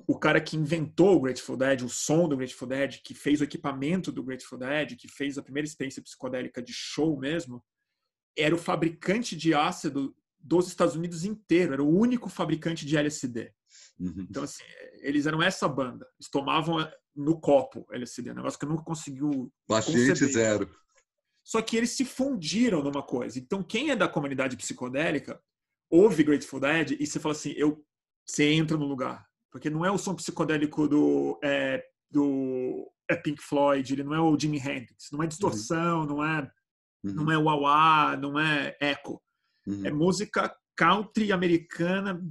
Speaker 2: o cara que inventou o Grateful Dead, o som do Grateful Dead, que fez o equipamento do Grateful Dead, que fez a primeira experiência psicodélica de show mesmo, era o fabricante de ácido dos Estados Unidos inteiro, era o único fabricante de LSD. Uhum. Então, assim, eles eram essa banda. Eles tomavam no copo LSD, um negócio que eu nunca conseguiu.
Speaker 1: Paciente conceber. zero.
Speaker 2: Só que eles se fundiram numa coisa. Então, quem é da comunidade psicodélica ouve Grateful Dead e você fala assim: eu, você entra no lugar porque não é o som psicodélico do, é, do é Pink Floyd, ele não é o Jimi Hendrix, não é distorção, uhum. não é uhum. não é wah não é eco. Uhum. É música country americana,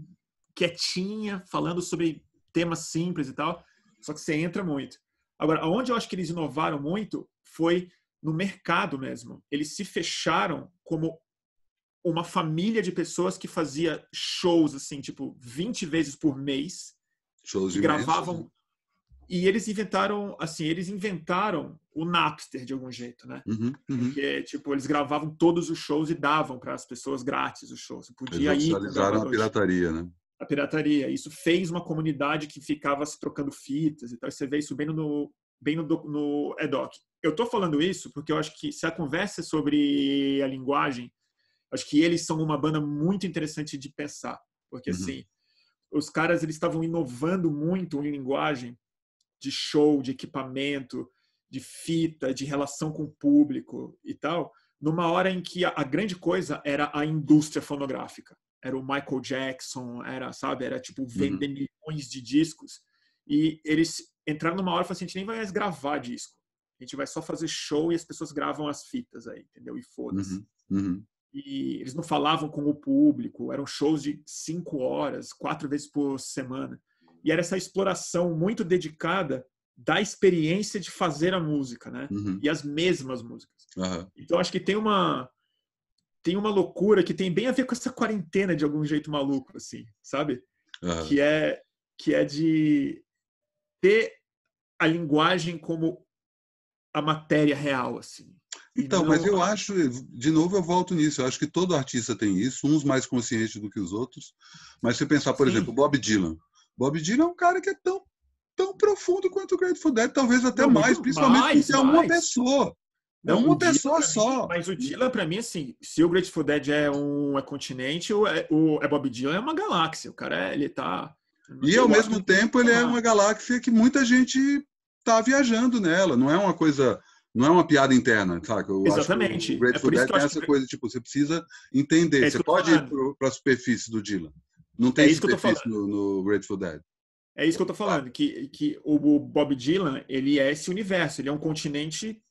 Speaker 2: quietinha, falando sobre temas simples e tal, só que você entra muito. Agora, onde eu acho que eles inovaram muito foi no mercado mesmo. Eles se fecharam como uma família de pessoas que fazia shows assim, tipo, 20 vezes por mês
Speaker 1: Shows
Speaker 2: gravavam né? e eles inventaram assim eles inventaram o Napster de algum jeito né
Speaker 1: uhum, uhum.
Speaker 2: porque tipo eles gravavam todos os shows e davam para as pessoas grátis os shows Você podia
Speaker 1: eles
Speaker 2: ir
Speaker 1: a pirataria né
Speaker 2: A pirataria. Isso fez uma comunidade que ficava se trocando fitas e tal. Você vê isso bem no, bem no, no EDOC. Eu estou falando isso porque eu acho que se a conversa é sobre a linguagem, acho que eles são uma banda muito interessante de pensar. Porque, uhum. assim, os caras eles estavam inovando muito em linguagem de show, de equipamento, de fita, de relação com o público e tal, numa hora em que a, a grande coisa era a indústria fonográfica. Era o Michael Jackson, era, sabe, era tipo vender uhum. milhões de discos. E eles entraram numa hora e falaram assim, a gente nem vai mais gravar disco. A gente vai só fazer show e as pessoas gravam as fitas aí, entendeu? E foda-se. Uhum. Uhum. E eles não falavam com o público, eram shows de cinco horas, quatro vezes por semana. E era essa exploração muito dedicada da experiência de fazer a música, né? Uhum. E as mesmas músicas. Uhum. Então acho que tem uma tem uma loucura que tem bem a ver com essa quarentena de algum jeito maluco, assim, sabe? Uhum. Que é que é de ter a linguagem como a matéria real, assim.
Speaker 1: Então, não... mas eu acho, de novo eu volto nisso, eu acho que todo artista tem isso, uns mais conscientes do que os outros. Mas se pensar, por Sim. exemplo, Bob Dylan. Bob Dylan é um cara que é tão, tão profundo quanto o Grateful Dead, talvez até não, mais, principalmente mais, porque é uma pessoa. É não, uma pessoa só.
Speaker 2: Mim, mas o Dylan, para mim, assim, se o Grateful Dead é um é continente, o, é, o é Bob Dylan é uma galáxia. O cara, é, ele tá...
Speaker 1: E ao mesmo tempo, ele é uma galáxia que muita gente tá viajando nela. Não é uma coisa não é uma piada interna, sabe? Eu
Speaker 2: Exatamente.
Speaker 1: o Grateful é Dead tem essa que... coisa, tipo, você precisa entender. É você pode ir para a superfície do Dylan. Não tem é isso superfície no, no, Grateful Dead.
Speaker 2: É isso que eu tô falando, que, que o Bob Dylan, ele é esse universo, ele é um continente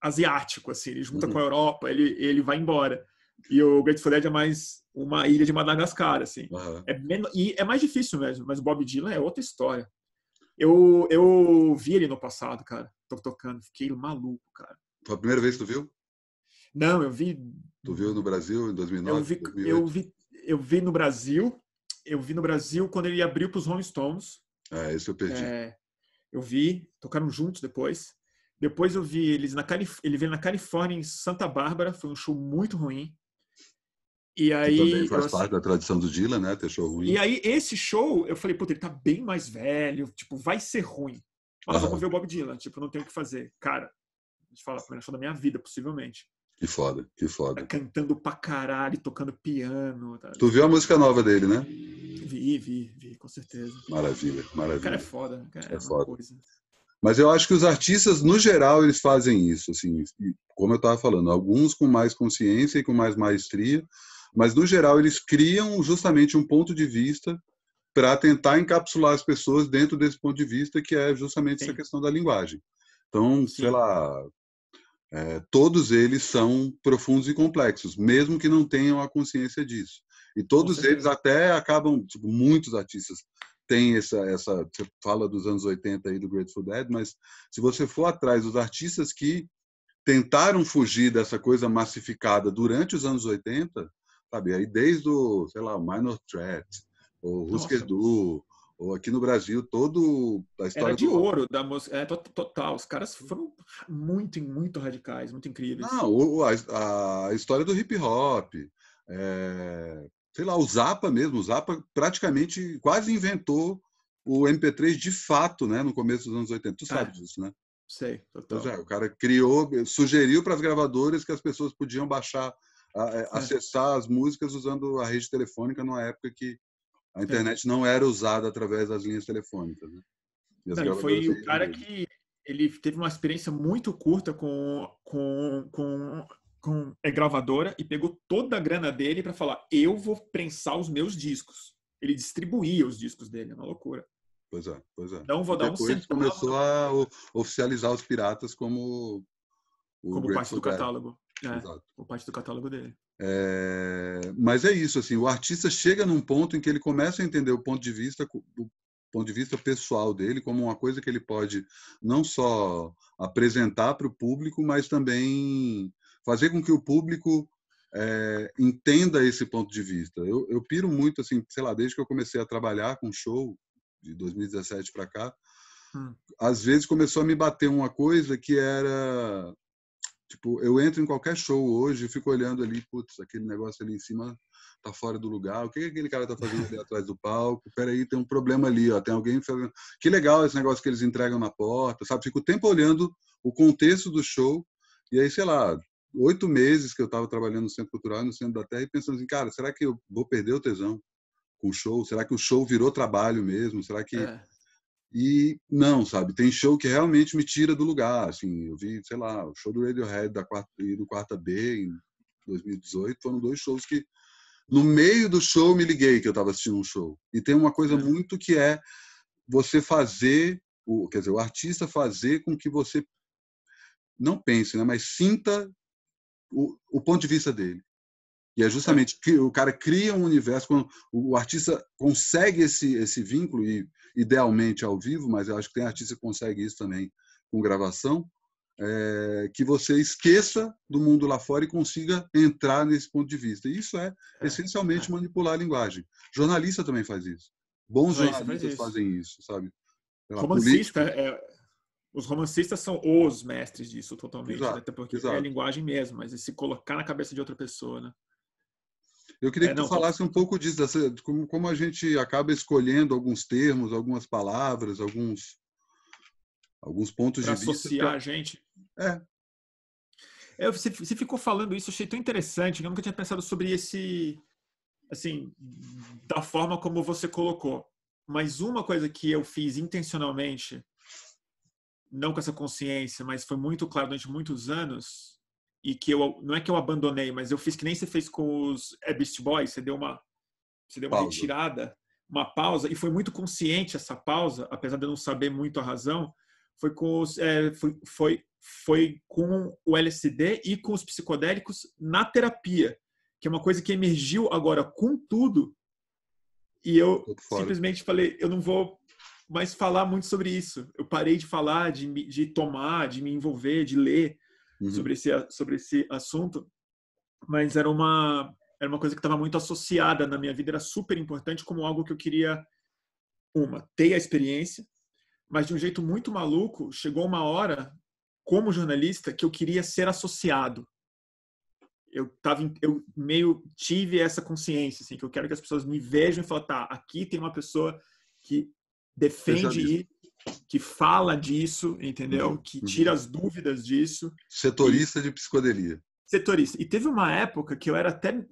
Speaker 2: asiático, assim, ele junta uhum. com a Europa, ele, ele vai embora. E o Grateful Dead é mais uma ilha de Madagascar, assim. Uhum. É menos, e é mais difícil mesmo, mas o Bob Dylan é outra história. Eu, eu vi ele no passado, cara tocando. Fiquei maluco, cara.
Speaker 1: Foi a primeira vez que tu viu?
Speaker 2: Não, eu vi.
Speaker 1: Tu viu no Brasil em 2009?
Speaker 2: Eu vi, eu vi, eu vi no Brasil. Eu vi no Brasil quando ele abriu para os Rolling Stones.
Speaker 1: É, esse eu perdi.
Speaker 2: É, eu vi, tocaram juntos depois. Depois eu vi eles na Calif ele veio na Califórnia em Santa Bárbara, foi um show muito ruim. E aí
Speaker 1: que também faz eu, parte da tradição do Dylan, né? Ter show ruim.
Speaker 2: E aí esse show, eu falei, puta, ele tá bem mais velho, tipo, vai ser ruim. Mas uhum. vamos ver o Bob Dylan. Tipo, não tem o que fazer. Cara, a gente fala, a primeira show da minha vida, possivelmente.
Speaker 1: Que foda, que foda.
Speaker 2: Cantando pra caralho, tocando piano. Tá?
Speaker 1: Tu viu a música nova dele, né?
Speaker 2: Vi, vi, vi, com certeza.
Speaker 1: Maravilha, maravilha. O
Speaker 2: cara é foda, cara,
Speaker 1: é, é foda. Coisa. Mas eu acho que os artistas, no geral, eles fazem isso, assim, como eu estava falando, alguns com mais consciência e com mais maestria, mas no geral eles criam justamente um ponto de vista para tentar encapsular as pessoas dentro desse ponto de vista, que é justamente Sim. essa questão da linguagem. Então, Sim. sei lá, é, todos eles são profundos e complexos, mesmo que não tenham a consciência disso. E todos eles até acabam, tipo, muitos artistas têm essa, essa, você fala dos anos 80 aí do Grateful Dead, mas se você for atrás dos artistas que tentaram fugir dessa coisa massificada durante os anos 80, sabe, aí desde o, sei lá, Minor Threat, ou Husker Du, ou aqui no Brasil, todo a história
Speaker 2: Era de do... ouro da música, é, total. Os caras foram muito, muito radicais, muito incríveis.
Speaker 1: Não, a, a história do hip hop, é, sei lá, o Zappa mesmo, o Zappa praticamente quase inventou o MP3 de fato, né, no começo dos anos 80. Tu sabe é, disso, né?
Speaker 2: Sei, total.
Speaker 1: É, o cara criou, sugeriu para as gravadoras que as pessoas podiam baixar, a, é. acessar as músicas usando a rede telefônica numa época que a internet não era usada através das linhas telefônicas. Né?
Speaker 2: Não, foi o cara que ele teve uma experiência muito curta com, com, com, com a gravadora e pegou toda a grana dele para falar: eu vou prensar os meus discos. Ele distribuía os discos dele, é uma loucura.
Speaker 1: Pois é, pois é.
Speaker 2: Não vou dar
Speaker 1: Depois um centavo. começou a oficializar os piratas como
Speaker 2: como parte do catálogo. É, como parte do catálogo dele.
Speaker 1: É, mas é isso, assim, o artista chega num ponto em que ele começa a entender o ponto de vista, o ponto de vista pessoal dele como uma coisa que ele pode não só apresentar para o público, mas também fazer com que o público é, entenda esse ponto de vista. Eu, eu piro muito, assim, sei lá, desde que eu comecei a trabalhar com show de 2017 para cá, hum. às vezes começou a me bater uma coisa que era Tipo, eu entro em qualquer show hoje e fico olhando ali, putz, aquele negócio ali em cima tá fora do lugar. O que, que aquele cara tá fazendo ali atrás do palco? Peraí, tem um problema ali, ó. Tem alguém fazendo. Que legal esse negócio que eles entregam na porta, sabe? Fico o tempo olhando o contexto do show. E aí, sei lá, oito meses que eu estava trabalhando no Centro Cultural, no Centro da Terra, e pensando assim, cara, será que eu vou perder o tesão com o show? Será que o show virou trabalho mesmo? Será que. É. E não, sabe? Tem show que realmente me tira do lugar. Assim, eu vi, sei lá, o show do Radiohead da quarta, e do Quarta B em 2018 foram dois shows que no meio do show me liguei que eu estava assistindo um show. E tem uma coisa é. muito que é você fazer, o, quer dizer, o artista fazer com que você não pense, né, mas sinta o, o ponto de vista dele. E é justamente que o cara cria um universo, quando o artista consegue esse, esse vínculo, e idealmente ao vivo, mas eu acho que tem artista que consegue isso também com gravação, é, que você esqueça do mundo lá fora e consiga entrar nesse ponto de vista. E isso é, é essencialmente é. manipular a linguagem. Jornalista também faz isso. Bons jornalistas fazem isso, sabe?
Speaker 2: Romancista, é, os romancistas são os mestres disso totalmente, né? exato, né? até porque exato. é a linguagem mesmo, mas é se colocar na cabeça de outra pessoa, né?
Speaker 1: Eu queria é, que tu falasse um pouco disso, dessa, como, como a gente acaba escolhendo alguns termos, algumas palavras, alguns alguns pontos de
Speaker 2: vista. associar a gente.
Speaker 1: É.
Speaker 2: é você, você, ficou falando isso, achei tão interessante, eu nunca tinha pensado sobre esse, assim, da forma como você colocou. Mas uma coisa que eu fiz intencionalmente, não com essa consciência, mas foi muito claro durante muitos anos, e que eu não é que eu abandonei, mas eu fiz que nem você fez com os é Beast Boys, você deu uma você deu uma pausa. retirada, uma pausa e foi muito consciente essa pausa, apesar de eu não saber muito a razão, foi com os, é, foi, foi foi com o LSD e com os psicodélicos na terapia, que é uma coisa que emergiu agora com tudo. E eu simplesmente falei, eu não vou mais falar muito sobre isso. Eu parei de falar, de, de tomar, de me envolver, de ler uhum. sobre, esse, sobre esse assunto, mas era uma, era uma coisa que estava muito associada na minha vida, era super importante como algo que eu queria, uma, ter a experiência, mas de um jeito muito maluco, chegou uma hora, como jornalista, que eu queria ser associado. Eu tava, eu meio tive essa consciência, assim, que eu quero que as pessoas me vejam e falem, tá, aqui tem uma pessoa que defende que fala disso, entendeu? Uhum, que uhum. tira as dúvidas disso.
Speaker 1: Setorista e... de psicodelia.
Speaker 2: Setorista. E teve uma época que eu era até é,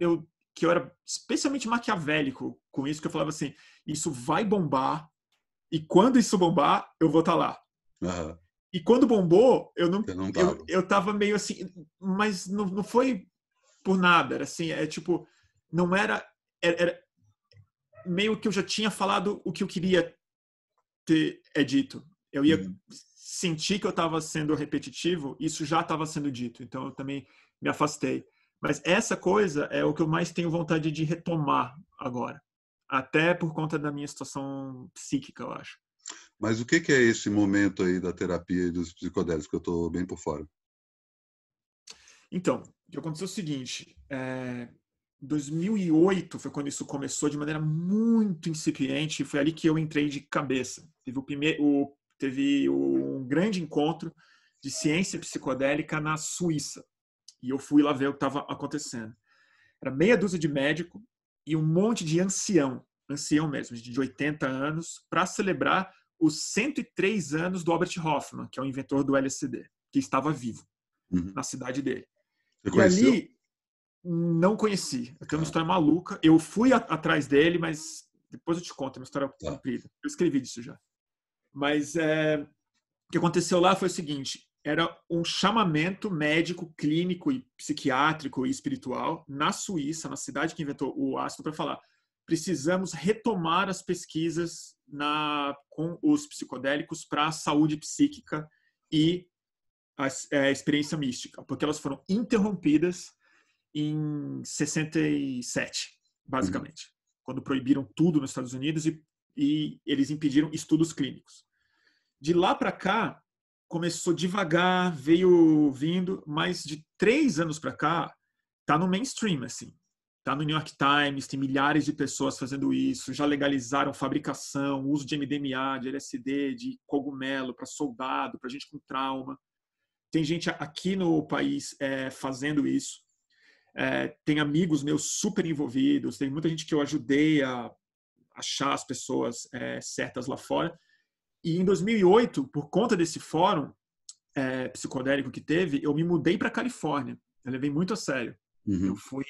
Speaker 2: eu que eu era especialmente maquiavélico com isso, que eu falava assim, isso vai bombar e quando isso bombar, eu vou estar tá lá. Uhum. E quando bombou, eu não, não eu, eu tava meio assim, mas não, não foi por nada, era assim, é tipo, não era, era, era meio que eu já tinha falado o que eu queria ter é dito. Eu ia uhum. sentir que eu estava sendo repetitivo, isso já estava sendo dito. Então eu também me afastei. Mas essa coisa é o que eu mais tenho vontade de retomar agora, até por conta da minha situação psíquica, eu acho.
Speaker 1: Mas o que é esse momento aí da terapia e dos psicodélicos que eu estou bem por fora?
Speaker 2: Então, o que aconteceu é o seguinte: é, 2008 foi quando isso começou de maneira muito incipiente foi ali que eu entrei de cabeça. Teve o primeiro, o, teve um grande encontro de ciência psicodélica na Suíça e eu fui lá ver o que estava acontecendo. Era meia dúzia de médico e um monte de ancião, ancião mesmo, de 80 anos, para celebrar os 103 anos do Albert Hoffman, que é o inventor do LSD, que estava vivo uhum. na cidade dele.
Speaker 1: Você e conheceu? ali
Speaker 2: não conheci. Eu tenho uma história maluca. Eu fui atrás dele, mas depois eu te conto, é uma história tá. comprida. Eu escrevi disso já. Mas é, o que aconteceu lá foi o seguinte: era um chamamento médico, clínico e psiquiátrico e espiritual na Suíça, na cidade que inventou o ácido, para falar: precisamos retomar as pesquisas na, com os psicodélicos para a saúde psíquica e a, é, a experiência mística, porque elas foram interrompidas em 67, basicamente, uhum. quando proibiram tudo nos Estados Unidos e, e eles impediram estudos clínicos. De lá para cá, começou devagar, veio vindo, mas de três anos para cá, tá no mainstream, assim. Tá no New York Times, tem milhares de pessoas fazendo isso, já legalizaram fabricação, uso de MDMA, de LSD, de cogumelo para soldado, para gente com trauma. Tem gente aqui no país é, fazendo isso. É, tem amigos meus super envolvidos, tem muita gente que eu ajudei a achar as pessoas é, certas lá fora. E em 2008, por conta desse fórum é, psicodélico que teve, eu me mudei para Califórnia. Eu levei muito a sério. Uhum. Eu fui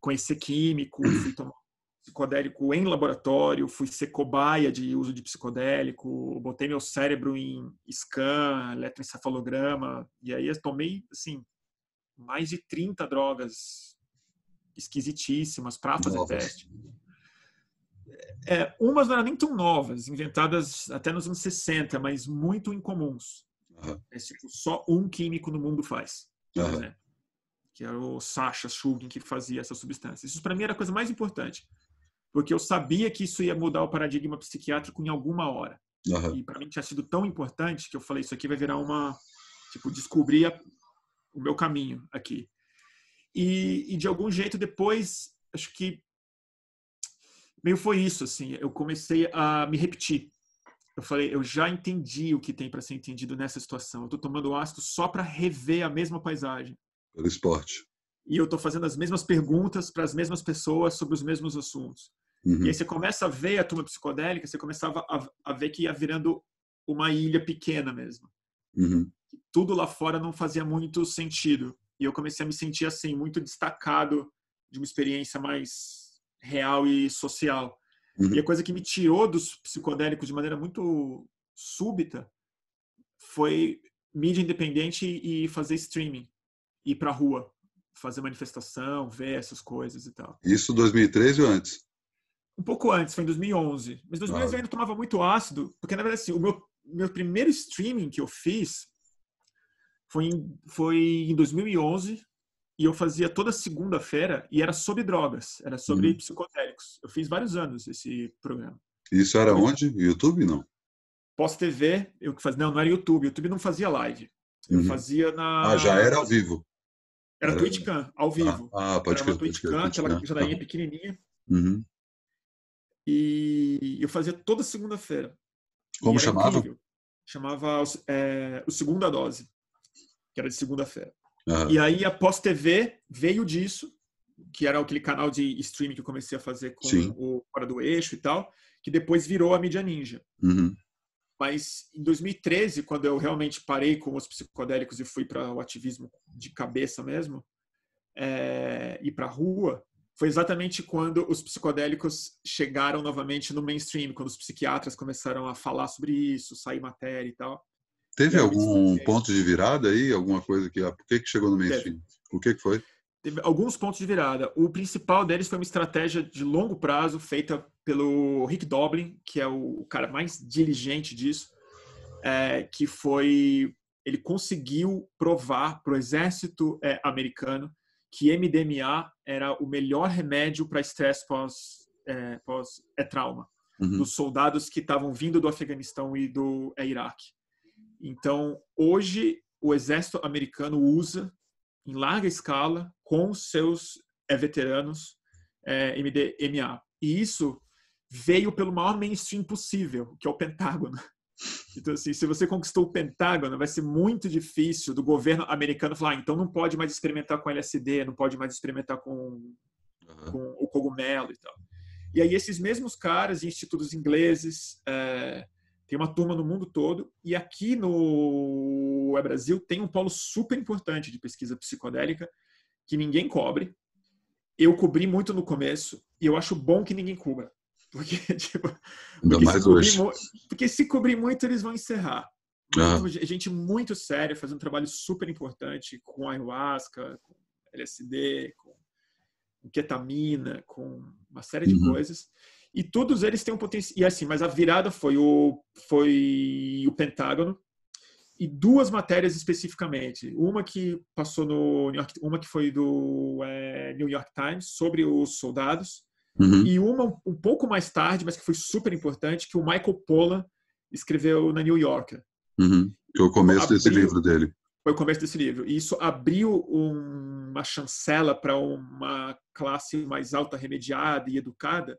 Speaker 2: conhecer químico, fui tomar psicodélico em laboratório, fui ser cobaia de uso de psicodélico, botei meu cérebro em scan, eletroencefalograma, e aí eu tomei, assim, mais de 30 drogas esquisitíssimas para fazer novas. teste. É, umas não eram nem tão novas, inventadas até nos anos 60, mas muito incomuns. Uhum. É, tipo, só um químico no mundo faz, por uhum. exemplo. Que era o Sasha Shugin que fazia essa substância. Isso para mim era a coisa mais importante porque eu sabia que isso ia mudar o paradigma psiquiátrico em alguma hora. Uhum. E para mim tinha sido tão importante que eu falei: isso aqui vai virar uma. Tipo, descobrir a, o meu caminho aqui. E, e, de algum jeito depois, acho que meio foi isso, assim. Eu comecei a me repetir. Eu falei: eu já entendi o que tem para ser entendido nessa situação. Eu estou tomando ácido só para rever a mesma paisagem.
Speaker 1: Pelo esporte.
Speaker 2: E eu estou fazendo as mesmas perguntas para as mesmas pessoas sobre os mesmos assuntos. Uhum. E aí você começa a ver a turma psicodélica, você começava a, a ver que ia virando uma ilha pequena mesmo. Uhum. Tudo lá fora não fazia muito sentido. E eu comecei a me sentir assim, muito destacado de uma experiência mais real e social. Uhum. E a coisa que me tirou dos psicodélicos de maneira muito súbita foi mídia independente e fazer streaming, ir pra rua, fazer manifestação, ver essas coisas e tal.
Speaker 1: Isso 2013 ou antes?
Speaker 2: um pouco antes, foi em 2011. Mas em 2011 ah. eu ainda tomava muito ácido, porque na verdade assim, o meu, meu primeiro streaming que eu fiz foi em, foi em 2011 e eu fazia toda segunda-feira e era sobre drogas, era sobre hum. psicodélicos. Eu fiz vários anos esse programa.
Speaker 1: Isso era onde? YouTube, não?
Speaker 2: Pós TV, eu que fazia, não, não era YouTube, YouTube não fazia live. Eu uhum. fazia na
Speaker 1: Ah, já era ao vivo.
Speaker 2: Era, era... TwitchCam, ao vivo.
Speaker 1: Ah, ah pode
Speaker 2: era uma TwitchCam, aquela jadainha tá. pequenininha. Uhum. E eu fazia toda segunda-feira.
Speaker 1: Como chamava?
Speaker 2: Incrível. Chamava é, o Segunda Dose, que era de segunda-feira. Uhum. E aí a Pós TV veio disso, que era aquele canal de streaming que eu comecei a fazer com Sim. o Fora do Eixo e tal, que depois virou a Mídia Ninja. Uhum. Mas em 2013, quando eu realmente parei com os psicodélicos e fui para o ativismo de cabeça mesmo, é, ir para a rua, foi exatamente quando os psicodélicos chegaram novamente no mainstream, quando os psiquiatras começaram a falar sobre isso, sair matéria e tal.
Speaker 1: Teve e algum ponto de virada aí? Alguma coisa que. Ah, por que, que chegou no mainstream? Teve. O que, que foi?
Speaker 2: Teve alguns pontos de virada. O principal deles foi uma estratégia de longo prazo feita pelo Rick Doblin, que é o cara mais diligente disso, é, que foi. Ele conseguiu provar para o exército é, americano que MDMA era o melhor remédio para estresse pós, é, pós é trauma uhum. dos soldados que estavam vindo do Afeganistão e do é, Iraque. Então, hoje o exército americano usa em larga escala com seus é, veteranos é, MDMA. E isso veio pelo maior mainstream possível, que é o Pentágono. Então, assim, se você conquistou o Pentágono, vai ser muito difícil do governo americano falar, ah, então não pode mais experimentar com LSD, não pode mais experimentar com, uhum. com o cogumelo e tal. E aí esses mesmos caras, institutos ingleses, é, tem uma turma no mundo todo, e aqui no Brasil tem um polo super importante de pesquisa psicodélica que ninguém cobre. Eu cobri muito no começo, e eu acho bom que ninguém cubra. Porque, tipo, porque, mais se hoje. porque se cobrir muito, eles vão encerrar. Ah. Gente muito séria, fazendo um trabalho super importante com ayahuasca, com LSD, com ketamina, com uma série de uhum. coisas. E todos eles têm um potencial. E assim, mas a virada foi o, foi o Pentágono e duas matérias especificamente. Uma que passou no New York, uma que foi do é, New York Times sobre os soldados Uhum. E uma um pouco mais tarde, mas que foi super importante, que o Michael Pollan escreveu na New Yorker.
Speaker 1: Uhum. Que é o começo abriu, desse livro dele.
Speaker 2: Foi o começo desse livro. E isso abriu uma chancela para uma classe mais alta, remediada e educada,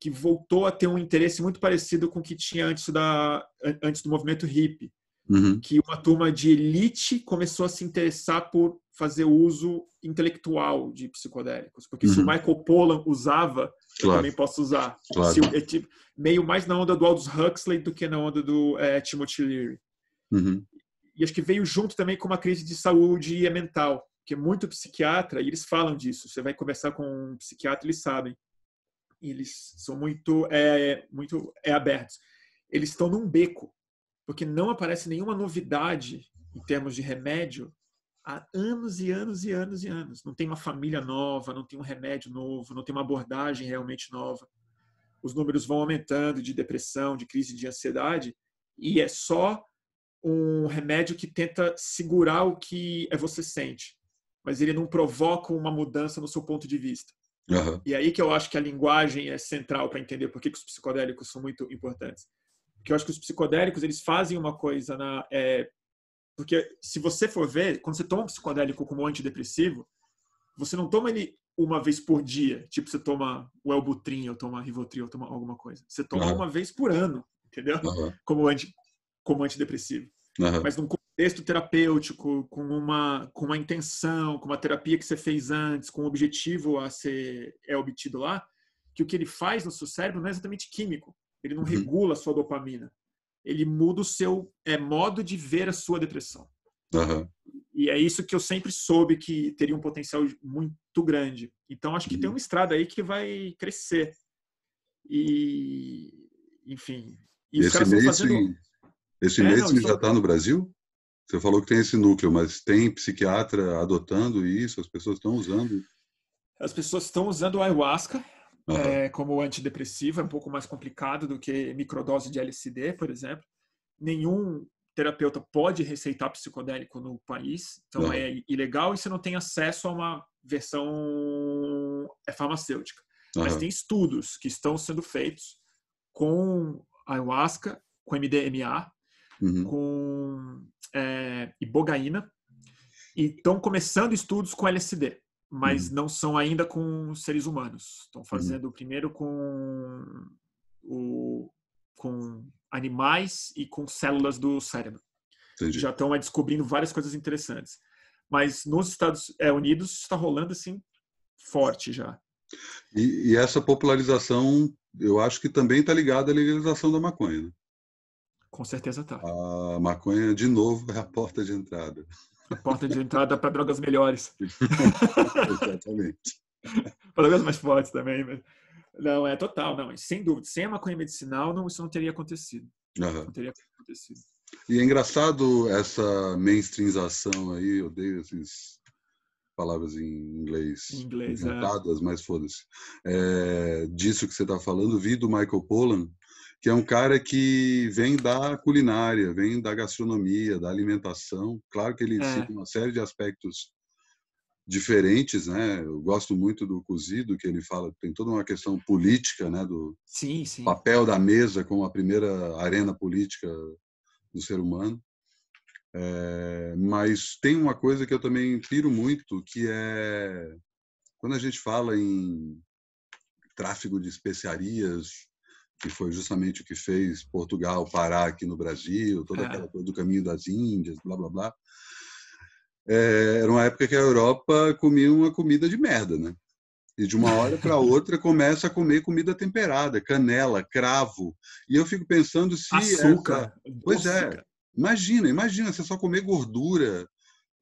Speaker 2: que voltou a ter um interesse muito parecido com o que tinha antes, da, antes do movimento hippie. Uhum. que uma turma de elite começou a se interessar por fazer uso intelectual de psicodélicos. Porque uhum. se o uhum. Michael Pollan usava, claro. eu também posso usar. Claro. Se, é, tipo, meio mais na onda do Aldous Huxley do que na onda do é, Timothy Leary.
Speaker 1: Uhum.
Speaker 2: E acho que veio junto também com uma crise de saúde mental, que é muito psiquiatra, e eles falam disso. Você vai conversar com um psiquiatra, eles sabem. E eles são muito, é, muito é, abertos. Eles estão num beco, porque não aparece nenhuma novidade em termos de remédio há anos e anos e anos e anos. Não tem uma família nova, não tem um remédio novo, não tem uma abordagem realmente nova. Os números vão aumentando de depressão, de crise de ansiedade, e é só um remédio que tenta segurar o que é você sente, mas ele não provoca uma mudança no seu ponto de vista.
Speaker 1: Uhum.
Speaker 2: E aí que eu acho que a linguagem é central para entender por que, que, os psicodélicos são muito importantes. Porque eu acho que os psicodélicos eles fazem uma coisa na é, porque se você for ver, quando você toma um psicodélico como antidepressivo, você não toma ele uma vez por dia, tipo você toma o Elbutrin, ou toma Rivotril, ou toma alguma coisa. Você toma uhum. uma vez por ano, entendeu?
Speaker 1: Uhum.
Speaker 2: Como, anti, como antidepressivo.
Speaker 1: Uhum.
Speaker 2: Mas num contexto terapêutico, com uma, com uma intenção, com uma terapia que você fez antes, com um objetivo a ser é obtido lá, que o que ele faz no seu cérebro não é exatamente químico. Ele não uhum. regula a sua dopamina ele muda o seu é, modo de ver a sua depressão.
Speaker 1: Uhum.
Speaker 2: E é isso que eu sempre soube que teria um potencial muito grande. Então, acho que uhum. tem uma estrada aí que vai crescer. E, enfim.
Speaker 1: E esse mês, fazendo... esse é, mês não, já está no Brasil? Você falou que tem esse núcleo, mas tem psiquiatra adotando isso? As pessoas estão usando?
Speaker 2: As pessoas estão usando ayahuasca uhum. é, como antidepressivo, é um pouco mais complicado do que microdose de LSD, por exemplo. Nenhum terapeuta pode receitar psicodélico no país, então uhum. é ilegal e você não tem acesso a uma versão é farmacêutica. Uhum. Mas tem estudos que estão sendo feitos com ayahuasca, com MDMA, uhum. com é, ibogaína, e estão começando estudos com LSD mas uhum. não são ainda com seres humanos. Estão uhum. fazendo primeiro com, o, com animais e com células do cérebro.
Speaker 1: Entendi.
Speaker 2: Já estão descobrindo várias coisas interessantes. Mas nos Estados é, Unidos está rolando assim forte já.
Speaker 1: E, e, essa popularização, eu acho que também está ligada à legalização da maconha. Né?
Speaker 2: Com certeza está.
Speaker 1: A maconha, de novo, é a porta de entrada
Speaker 2: a porta de entrada para drogas melhores.
Speaker 1: Exatamente.
Speaker 2: para drogas mais fortes também. Mas... Não, é total, não. Sem dúvida. Sem a maconha medicinal, não, isso não teria acontecido.
Speaker 1: Uhum.
Speaker 2: Não teria acontecido.
Speaker 1: E é engraçado essa mainstreamização aí, eu odeio essas palavras em inglês,
Speaker 2: em inglês
Speaker 1: inventadas, é. mas foda-se. É, disso que você está falando, vi do Michael Pollan, que é um cara que vem da culinária, vem da gastronomia, da alimentação. Claro que ele é. uma série de aspectos diferentes, né? Eu gosto muito do cozido que ele fala, tem toda uma questão política, né, do
Speaker 2: sim, sim.
Speaker 1: papel da mesa como a primeira arena política do ser humano. É, mas tem uma coisa que eu também piro muito, que é quando a gente fala em tráfego de especiarias, que foi justamente o que fez Portugal parar aqui no Brasil, toda é. aquela coisa do caminho das Índias, blá blá blá. É, era uma época que a Europa comia uma comida de merda, né? E de uma hora para outra começa a comer comida temperada, canela, cravo. E eu fico pensando se
Speaker 2: açúcar.
Speaker 1: Essa... Pois é. Imagina, imagina você só comer gordura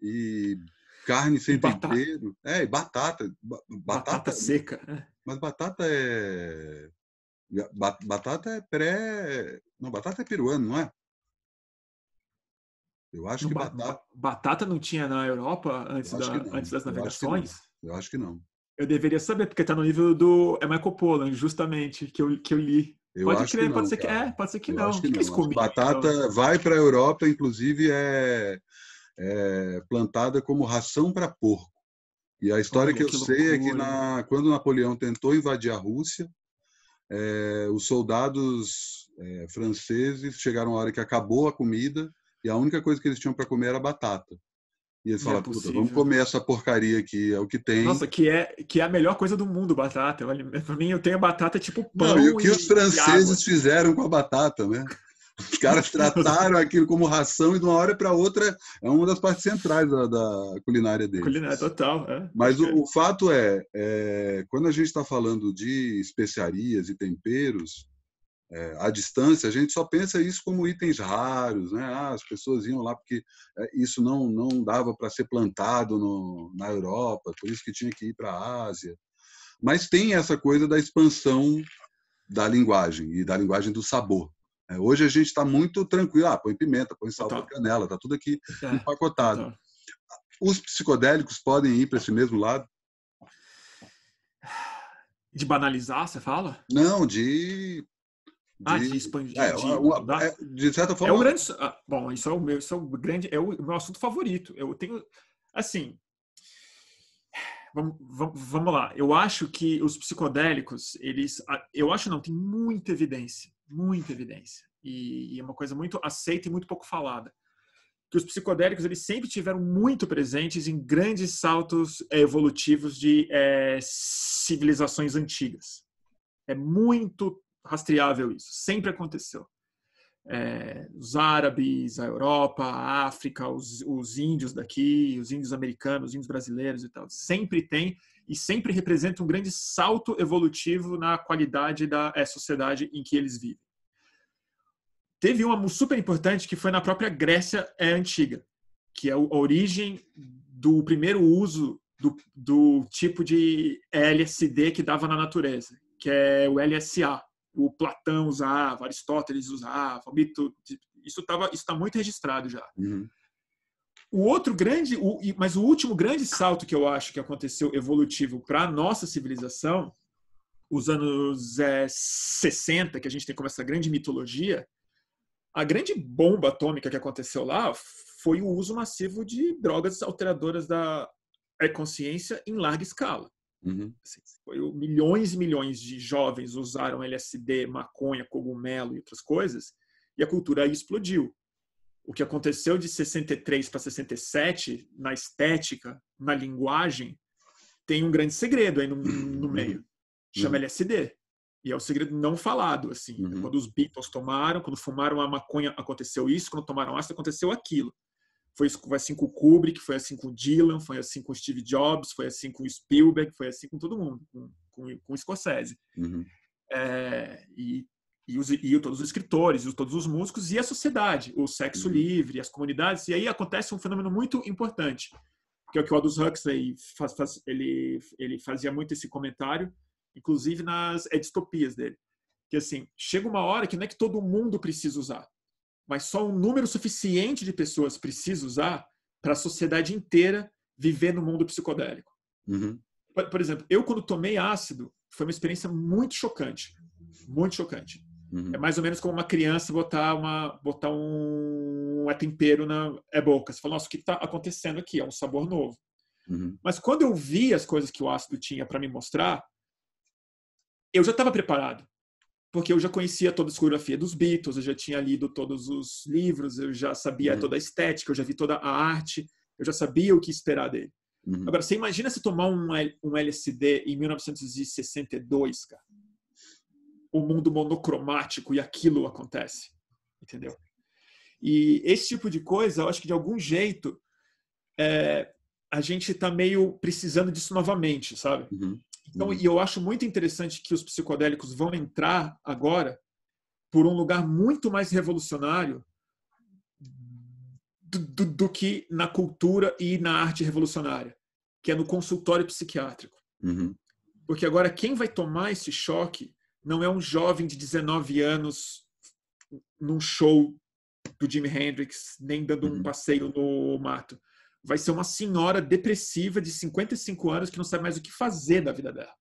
Speaker 1: e carne sem batata. tempero. É, e batata. Batata,
Speaker 2: batata seca. Né?
Speaker 1: Mas batata é Batata é pré. Não, batata é peruano, não é? Eu acho que batata.
Speaker 2: Batata não tinha na Europa antes, da, antes das navegações?
Speaker 1: Eu acho que não.
Speaker 2: Eu deveria saber, porque está no nível do é Michael Pollan, justamente, que eu, que eu li.
Speaker 1: Eu
Speaker 2: pode
Speaker 1: crer,
Speaker 2: não, pode ser
Speaker 1: que
Speaker 2: é, pode ser que
Speaker 1: eu
Speaker 2: não.
Speaker 1: Acho que,
Speaker 2: que,
Speaker 1: não. Que batata então? vai para a Europa, inclusive é, é, plantada como ração para porco. E a história Olha, que eu que sei é que na, quando Napoleão tentou invadir a Rússia, é, os soldados é, franceses chegaram a hora que acabou a comida e a única coisa que eles tinham para comer era batata. E eles é falaram, é vamos comer essa porcaria aqui, é o que tem.
Speaker 2: Nossa, que é, que é a melhor coisa do mundo, batata. Para mim, eu tenho batata tipo pão.
Speaker 1: Não, e o que e, os franceses fizeram com a batata, né? Os caras trataram aquilo como ração e de uma hora para outra é uma das partes centrais da, da culinária deles.
Speaker 2: Culinária total, é.
Speaker 1: Mas o, o, fato é, é, quando a gente está falando de especiarias e temperos, é, à distância, a gente só pensa isso como itens raros, né? Ah, as pessoas iam lá porque é, isso não não dava para ser plantado no, na Europa, por isso que tinha que ir para a Ásia. Mas tem essa coisa da expansão da linguagem e da linguagem do sabor. É, hoje a gente está muito tranquilo, ah, põe pimenta, põe sal, põe canela, está tudo aqui é, empacotado. Os psicodélicos podem ir para esse mesmo lado?
Speaker 2: De banalizar, você fala?
Speaker 1: Não, de
Speaker 2: ah, de expandir.
Speaker 1: É, de, é, de certa forma.
Speaker 2: É o grande. Ah, bom, isso é o meu, isso é o grande, é o meu assunto favorito. Eu tenho, assim, vamos, vamos lá. Eu acho que os psicodélicos, eles, eu acho não, tem muita evidência, muita evidência, e, e é uma coisa muito aceita e muito pouco falada. Que os psicodélicos eles sempre tiveram muito presentes em grandes saltos evolutivos de é, civilizações antigas. É muito rastreável isso. Sempre aconteceu. É, os árabes, a Europa, a África, os, os, índios daqui, os índios americanos, os índios brasileiros e tal. Sempre tem e sempre representa um grande salto evolutivo na qualidade da é, sociedade em que eles vivem. Teve uma super importante que foi na própria Grécia é, antiga, que é a origem do primeiro uso do, do tipo de LSD que dava na natureza, que é o LSA, o Platão usava, Aristóteles usava, mito, isso estava está muito registrado já.
Speaker 1: Uhum.
Speaker 2: O outro grande, o, mas o último grande salto que eu acho que aconteceu evolutivo para a nossa civilização, os anos é, 60, que a gente tem como essa grande mitologia, a grande bomba atômica que aconteceu lá foi o uso massivo de drogas alteradoras da consciência em larga escala.
Speaker 1: Uhum.
Speaker 2: Assim, foi, milhões e milhões de jovens usaram LSD, maconha, cogumelo e outras coisas, e a cultura aí explodiu. O que aconteceu de 63 para 67, na estética, na linguagem, tem um grande segredo aí no, no meio. Chama uhum. LSD. E é o um segredo não falado, assim. Uhum. Quando os Beatles tomaram, quando fumaram a maconha, aconteceu isso. Quando tomaram ácido, aconteceu aquilo. Foi assim com o Kubrick, foi assim com o Dylan, foi assim com o Steve Jobs, foi assim com o Spielberg, foi assim com todo mundo, com, com, com o Scorsese.
Speaker 1: Uhum.
Speaker 2: É, e, e, os, e todos os escritores, e todos os músicos, e a sociedade, o sexo uhum. livre, as comunidades. E aí acontece um fenômeno muito importante, que é o que o Aldous Huxley faz, faz, ele, ele fazia muito esse comentário, inclusive nas distopias dele. Que assim, chega uma hora que não é que todo mundo precisa usar mas só um número suficiente de pessoas precisa usar para a sociedade inteira viver no mundo psicodélico.
Speaker 1: Uhum.
Speaker 2: Por, por, exemplo, eu quando tomei ácido, foi uma experiência muito chocante, muito chocante.
Speaker 1: Uhum.
Speaker 2: É mais ou menos como uma criança botar uma botar um, um tempero na é boca. Você fala, nossa, o que está acontecendo aqui? É um sabor novo.
Speaker 1: Uhum.
Speaker 2: Mas quando eu vi as coisas que o ácido tinha para me mostrar, eu já estava preparado porque eu já conhecia toda a discografia dos Beatles, eu já tinha lido todos os livros, eu já sabia uhum. toda a estética, eu já vi toda a arte, eu já sabia o que esperar dele.
Speaker 1: Uhum.
Speaker 2: Agora, você imagina se tomar um, um LSD em 1962, cara? O mundo monocromático e aquilo acontece, entendeu? E esse tipo de coisa, eu acho que de algum jeito é, a gente está meio precisando disso novamente, sabe?
Speaker 1: Uhum.
Speaker 2: Então, e eu acho muito interessante que os psicodélicos vão entrar agora por um lugar muito mais revolucionário do, do, do, que na cultura e na arte revolucionária, que é no consultório psiquiátrico.
Speaker 1: Uhum.
Speaker 2: Porque agora quem vai tomar esse choque não é um jovem de 19 anos num show do Jimi Hendrix, nem dando um uhum. passeio no mato vai ser uma senhora depressiva de 55 anos que não sabe mais o que fazer da vida dela.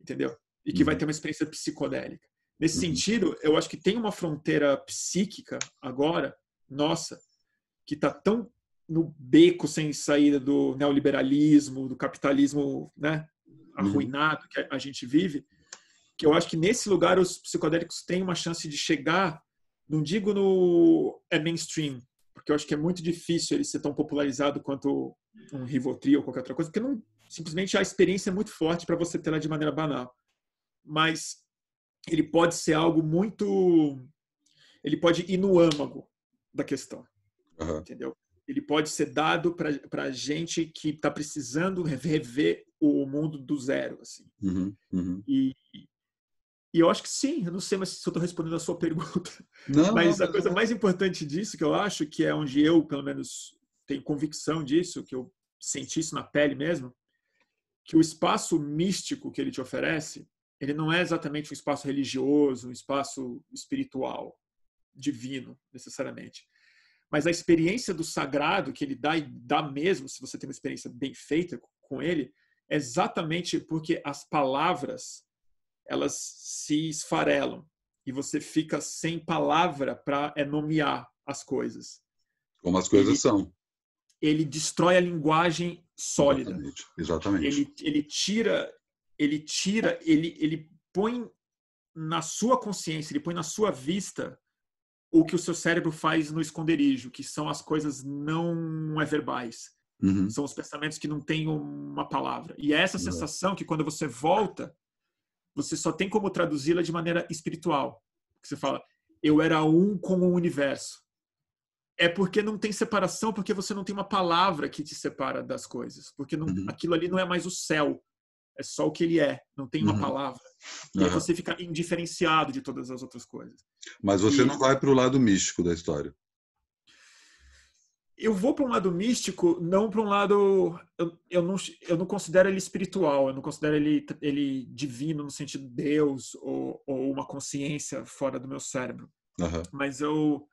Speaker 2: Entendeu? E que uhum. vai ter uma experiência psicodélica. Nesse uhum. sentido, eu acho que tem uma fronteira psíquica agora, nossa, que está tão no beco sem saída do neoliberalismo, do capitalismo né, uhum. arruinado uhum. que a gente vive, que eu acho que nesse lugar os psicodélicos têm uma chance de chegar, não digo no é mainstream, porque eu acho que é muito difícil ele ser tão popularizado quanto um Rivotril ou qualquer outra coisa, porque não, simplesmente a experiência é muito forte para você ter ela de maneira banal. Mas ele pode ser algo muito ele pode ir no âmago da questão,
Speaker 1: Aham.
Speaker 2: entendeu? Ele pode ser dado para gente que está precisando rever o mundo do zero, assim.
Speaker 1: Uhum, uhum.
Speaker 2: E, e eu acho que sim, eu não sei se eu estou respondendo a sua pergunta.
Speaker 1: Não,
Speaker 2: Mas
Speaker 1: não,
Speaker 2: a coisa mais importante disso, que eu acho, que é onde eu, pelo menos, tenho convicção disso, que eu senti isso na pele mesmo, que o espaço místico que ele te oferece, ele não é exatamente um espaço religioso, um espaço espiritual, divino, necessariamente. Mas a experiência do sagrado que ele dá e dá mesmo, se você tem uma experiência bem feita com ele, é exatamente porque as palavras elas se esfarelam e você fica sem palavra para é, nomear as coisas.
Speaker 1: Como as coisas
Speaker 2: Ele-
Speaker 1: são.
Speaker 2: Ele destrói a linguagem sólida.
Speaker 1: Exatamente. Exatamente.
Speaker 2: Ele, ele tira, ele tira, ele, ele põe na sua consciência, ele põe na sua vista o que o seu cérebro faz no esconderijo, que são as coisas não é verbais.
Speaker 1: Uhum.
Speaker 2: São os pensamentos que não têm uma palavra. E é essa
Speaker 1: Uhum.
Speaker 2: sensação que quando você volta, você só tem como traduzi-la de maneira espiritual. Você fala, eu era um com o universo. É porque não tem separação, porque você não tem uma palavra que te separa das coisas. Porque não-
Speaker 1: Uhum.
Speaker 2: aquilo ali não é mais o céu. É só o que ele é. Não tem uma
Speaker 1: Uhum.
Speaker 2: palavra. E aí
Speaker 1: Aham.
Speaker 2: você fica indiferenciado de todas as outras coisas.
Speaker 1: Mas você
Speaker 2: E-
Speaker 1: não vai para o lado místico da história.
Speaker 2: Eu vou para um lado místico, não para um lado. Eu, eu, não, eu não considero ele espiritual, eu não considero ele, ele divino no sentido de Deus ou, ou uma consciência fora do meu cérebro.
Speaker 1: Aham.
Speaker 2: Mas eu,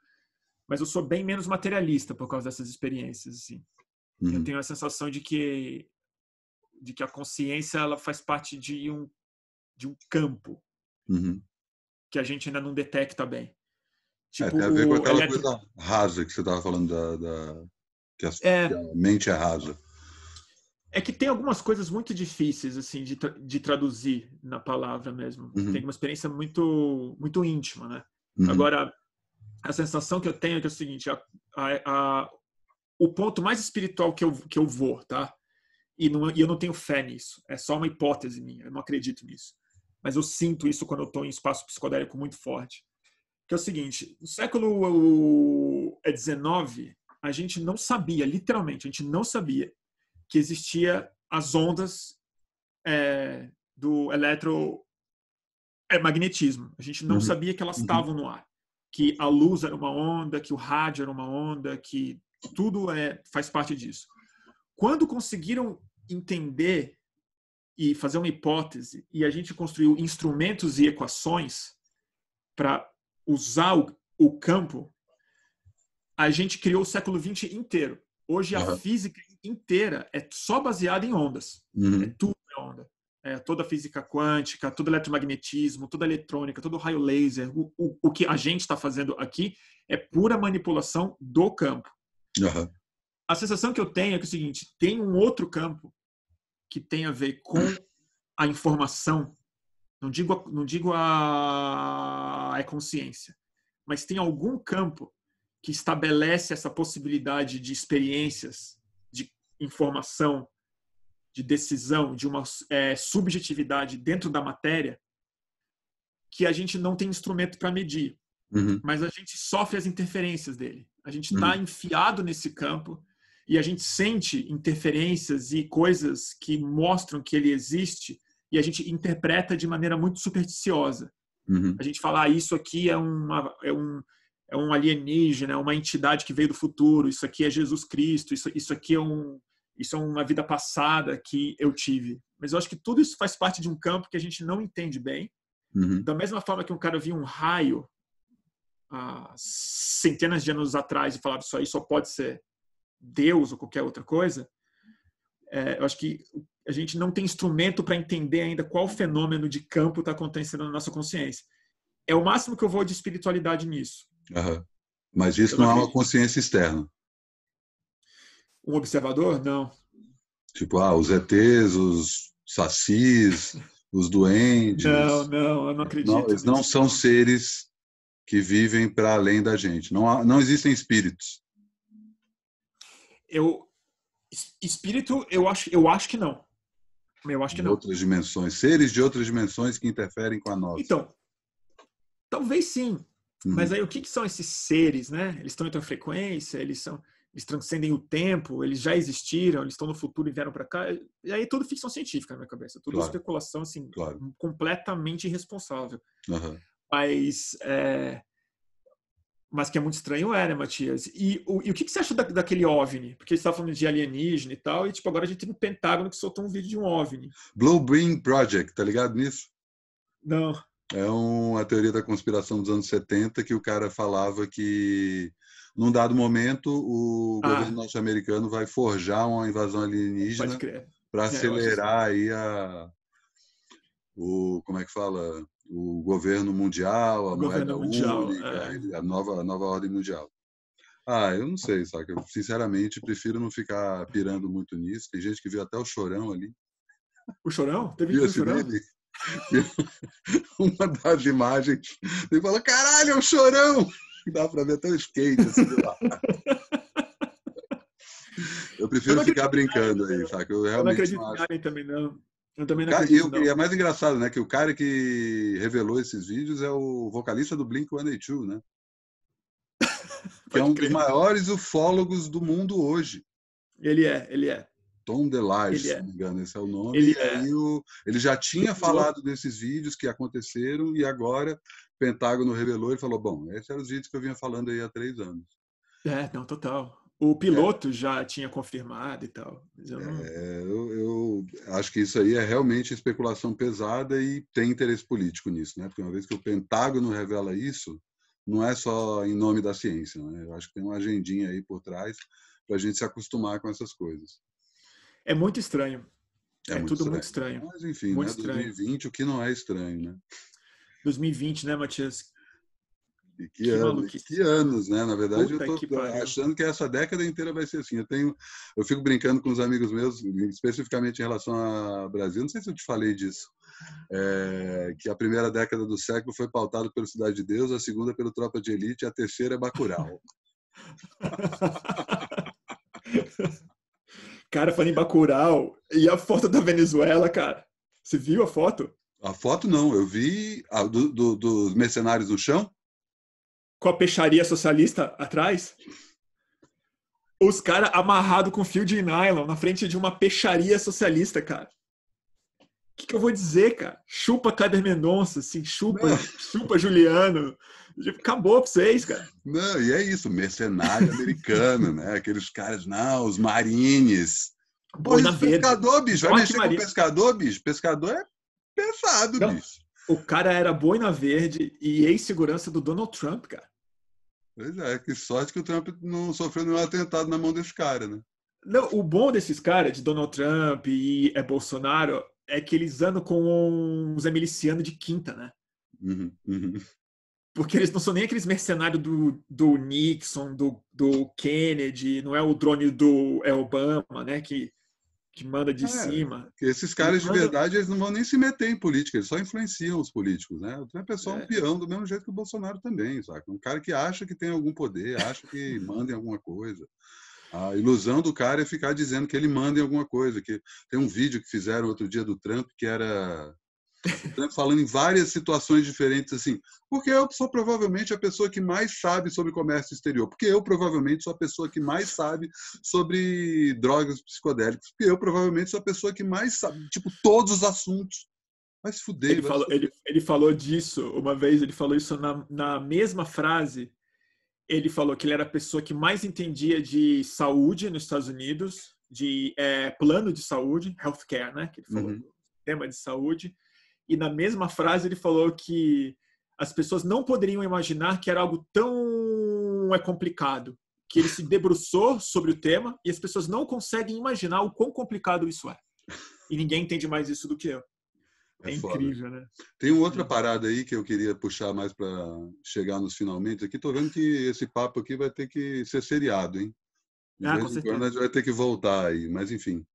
Speaker 2: mas eu sou bem menos materialista por causa dessas experiências. Assim. Eu
Speaker 1: Uhum.
Speaker 2: tenho a sensação de que, de que a consciência ela faz parte de um, de um campo
Speaker 1: Uhum.
Speaker 2: que a gente ainda não detecta bem.
Speaker 1: É,
Speaker 2: Tipo,
Speaker 1: tem a ver com aquela
Speaker 2: eletro-
Speaker 1: coisa rasa que você estava falando da, da- que, as-
Speaker 2: É.
Speaker 1: que a mente é rasa.
Speaker 2: É que tem algumas coisas muito difíceis assim de, tra- de traduzir na palavra mesmo.
Speaker 1: Uhum.
Speaker 2: Tem uma experiência muito muito íntima, né?
Speaker 1: Uhum.
Speaker 2: Agora a sensação que eu tenho é que é o seguinte: a, a- a- o ponto mais espiritual que eu que eu vou, tá? E, não, e eu não tenho fé nisso. É só uma hipótese minha. Eu não acredito nisso. Mas eu sinto isso quando eu estou em espaço psicodélico muito forte. Que é o seguinte: no século XIX a gente não sabia, literalmente, a gente não sabia que existia as ondas é, do eletromagnetismo. A gente não
Speaker 1: Uhum.
Speaker 2: sabia que elas
Speaker 1: Uhum.
Speaker 2: estavam no ar. Que a luz era uma onda, que o rádio era uma onda, que tudo é, faz parte disso. Quando conseguiram entender e fazer uma hipótese, e a gente construiu instrumentos e equações para usar o, o campo, a gente criou o século XX inteiro. Hoje a
Speaker 1: Aham.
Speaker 2: física inteira é só baseada em ondas. É
Speaker 1: Uhum.
Speaker 2: tudo é onda. É, toda a física quântica, todo eletromagnetismo, toda a eletrônica, todo o raio laser. O, o, o que a gente está fazendo aqui é pura manipulação do campo.
Speaker 1: Aham.
Speaker 2: A sensação que eu tenho é que é o seguinte: tem um outro campo que tem a ver com a informação. Não digo, a- não digo a, a consciência, mas tem algum campo que estabelece essa possibilidade de experiências, de informação, de decisão, de uma é, subjetividade dentro da matéria que a gente não tem instrumento para medir,
Speaker 1: Uhum.
Speaker 2: mas a gente sofre as interferências dele. A gente está
Speaker 1: Uhum.
Speaker 2: enfiado nesse campo e a gente sente interferências e coisas que mostram que ele existe e a gente interpreta de maneira muito supersticiosa.
Speaker 1: Uhum.
Speaker 2: A gente fala, ah, isso aqui é, uma, é, um, é um alienígena, é uma entidade que veio do futuro, isso aqui é Jesus Cristo, isso, isso aqui é, um, isso é uma vida passada que eu tive. Mas eu acho que tudo isso faz parte de um campo que a gente não entende bem.
Speaker 1: Uhum.
Speaker 2: Da mesma forma que um cara via um raio há centenas de anos atrás e falava isso aí só pode ser Deus ou qualquer outra coisa, é, eu acho que a gente não tem instrumento para entender ainda qual fenômeno de campo está acontecendo na nossa consciência. É o máximo que eu vou de espiritualidade nisso.
Speaker 1: Aham. Mas isso
Speaker 2: Eu
Speaker 1: não
Speaker 2: não
Speaker 1: é uma consciência externa.
Speaker 2: Um observador? Não.
Speaker 1: Tipo, ah, os ETs, os sacis, os doentes.
Speaker 2: Não, não, eu não acredito.
Speaker 1: Não, eles não são seres que vivem para além da gente. Não, há- não existem espíritos.
Speaker 2: Eu, es- espírito, eu acho, eu acho que não. Eu acho que não.
Speaker 1: outras dimensões, seres de outras dimensões que interferem com a nossa.
Speaker 2: Então, talvez sim. Uhum. Mas aí o que, que, são esses seres, né? Eles estão em outra frequência, eles são eles transcendem o tempo, eles já existiram, eles estão no futuro e vieram para cá. E aí tudo ficção científica na minha cabeça, tudo claro. especulação assim, claro. completamente irresponsável. Uhum. Mas é, mas que é muito estranho é, né, Matias? E o, e o que, que você acha da, daquele OVNI? Porque você estava falando de alienígena e tal, e tipo, agora a gente tem um Pentágono que soltou um vídeo de um OVNI.
Speaker 1: Blue Brain Project, tá ligado nisso?
Speaker 2: Não.
Speaker 1: É uma teoria da conspiração dos anos 70 que o cara falava que num dado momento o ah. governo norte-americano vai forjar uma invasão alienígena para é, acelerar aí a o como é que fala o governo mundial, a o moeda mundial, única, é. a nova a nova ordem mundial. Ah, eu não sei, sabe? Eu sinceramente prefiro não ficar pirando muito nisso. Tem gente que viu até o chorão ali.
Speaker 2: O chorão? Teve viu o chorão?
Speaker 1: Uma das imagens, ele fala: caralho, é o chorão! Dá para ver até o skate assim lá. Eu prefiro eu ficar brincando aí, sabe? Eu realmente
Speaker 2: eu não acredito em também, não.
Speaker 1: Eu também não acredito, não. E é mais engraçado, né? Que o cara que revelou esses vídeos é o vocalista do Blink-182, né? que é um dos maiores ufólogos do mundo hoje.
Speaker 2: Ele é, ele é.
Speaker 1: Tom DeLage, se não me engano, esse é o nome. Ele, é. o, ele já tinha falado desses vídeos que aconteceram e agora o Pentágono revelou e falou: bom, esses eram os vídeos que eu vinha falando aí há três anos.
Speaker 2: É, não, total. O piloto é. já tinha confirmado e tal.
Speaker 1: Eu, não... é, eu, eu, acho que isso aí é realmente especulação pesada e tem interesse político nisso, né? Porque uma vez que o Pentágono revela isso, não é só em nome da ciência, né? Eu acho que tem uma agendinha aí por trás para a gente se acostumar com essas coisas.
Speaker 2: É muito estranho. É, é muito tudo estranho. muito estranho.
Speaker 1: Mas enfim, muito né? Estranho. 2020, o que não é estranho, né?
Speaker 2: 2020, né, Matias?
Speaker 1: E que, que, ano, que anos, né? Na verdade, Puta eu tô achando que essa década inteira vai ser assim. Eu tenho, eu fico brincando com os amigos meus, especificamente em relação ao Brasil. Não sei se eu te falei disso. É, que a primeira década do século foi pautada pelo Cidade de Deus, a segunda pelo Tropa de Elite, a terceira é Bacurau.
Speaker 2: Cara, falando em Bacurau, e a foto da Venezuela, cara? Você viu a foto?
Speaker 1: A foto não, eu vi a, do, do, dos mercenários no chão.
Speaker 2: Com a peixaria socialista atrás? Os caras amarrados com fio de nylon na frente de uma peixaria socialista, cara. O que, que, eu vou dizer, cara? Chupa Kader Mendonça, assim, chupa, chupa Juliano. Acabou pra vocês, cara.
Speaker 1: Não, e é isso, mercenário americano, né? Aqueles caras, não, os marines. Pô, isso, pescador, bicho. Vai mexer com pescador, bicho? Pescador é pesado, não, bicho.
Speaker 2: O cara era boina verde e ex-segurança do Donald Trump, cara.
Speaker 1: Pois é, que sorte que o Trump não sofreu nenhum atentado na mão desse cara, né?
Speaker 2: Não, o bom desses caras, de Donald Trump e é Bolsonaro, é que eles andam com os milicianos de quinta, né? Uhum, uhum. Porque eles não são nem aqueles mercenários do, do Nixon, do, do Kennedy, não é o drone do é Obama, né? Que, que manda de é, cima.
Speaker 1: Esses caras, de verdade, eles não vão nem se meter em política, eles só influenciam os políticos, né? O Trump é só é. um peão, do mesmo jeito que o Bolsonaro também, sabe? Um cara que acha que tem algum poder, acha que manda em alguma coisa. A ilusão do cara é ficar dizendo que ele manda em alguma coisa. Que tem um vídeo que fizeram outro dia do Trump que era né, falando em várias situações diferentes, assim, porque eu sou provavelmente a pessoa que mais sabe sobre comércio exterior, porque eu provavelmente sou a pessoa que mais sabe sobre drogas psicodélicas, porque eu provavelmente sou a pessoa que mais sabe, tipo, todos os assuntos. Vai se fuder.
Speaker 2: Ele, falou, Ele, ele falou disso, uma vez ele falou isso na, na mesma frase, ele falou que ele era a pessoa que mais entendia de saúde nos Estados Unidos, de é, plano de saúde, healthcare, né, que ele falou, uhum. tema de saúde, e na mesma frase ele falou que as pessoas não poderiam imaginar que era algo tão é complicado, que ele se debruçou sobre o tema e as pessoas não conseguem imaginar o quão complicado isso é. E ninguém entende mais isso do que eu. É, é incrível, né?
Speaker 1: Tem uma outra parada aí que eu queria puxar mais para chegar nos finalmente aqui. Tô vendo que esse papo aqui vai ter que ser seriado, hein?
Speaker 2: ah, com certeza.
Speaker 1: a gente vai ter que voltar aí, mas enfim.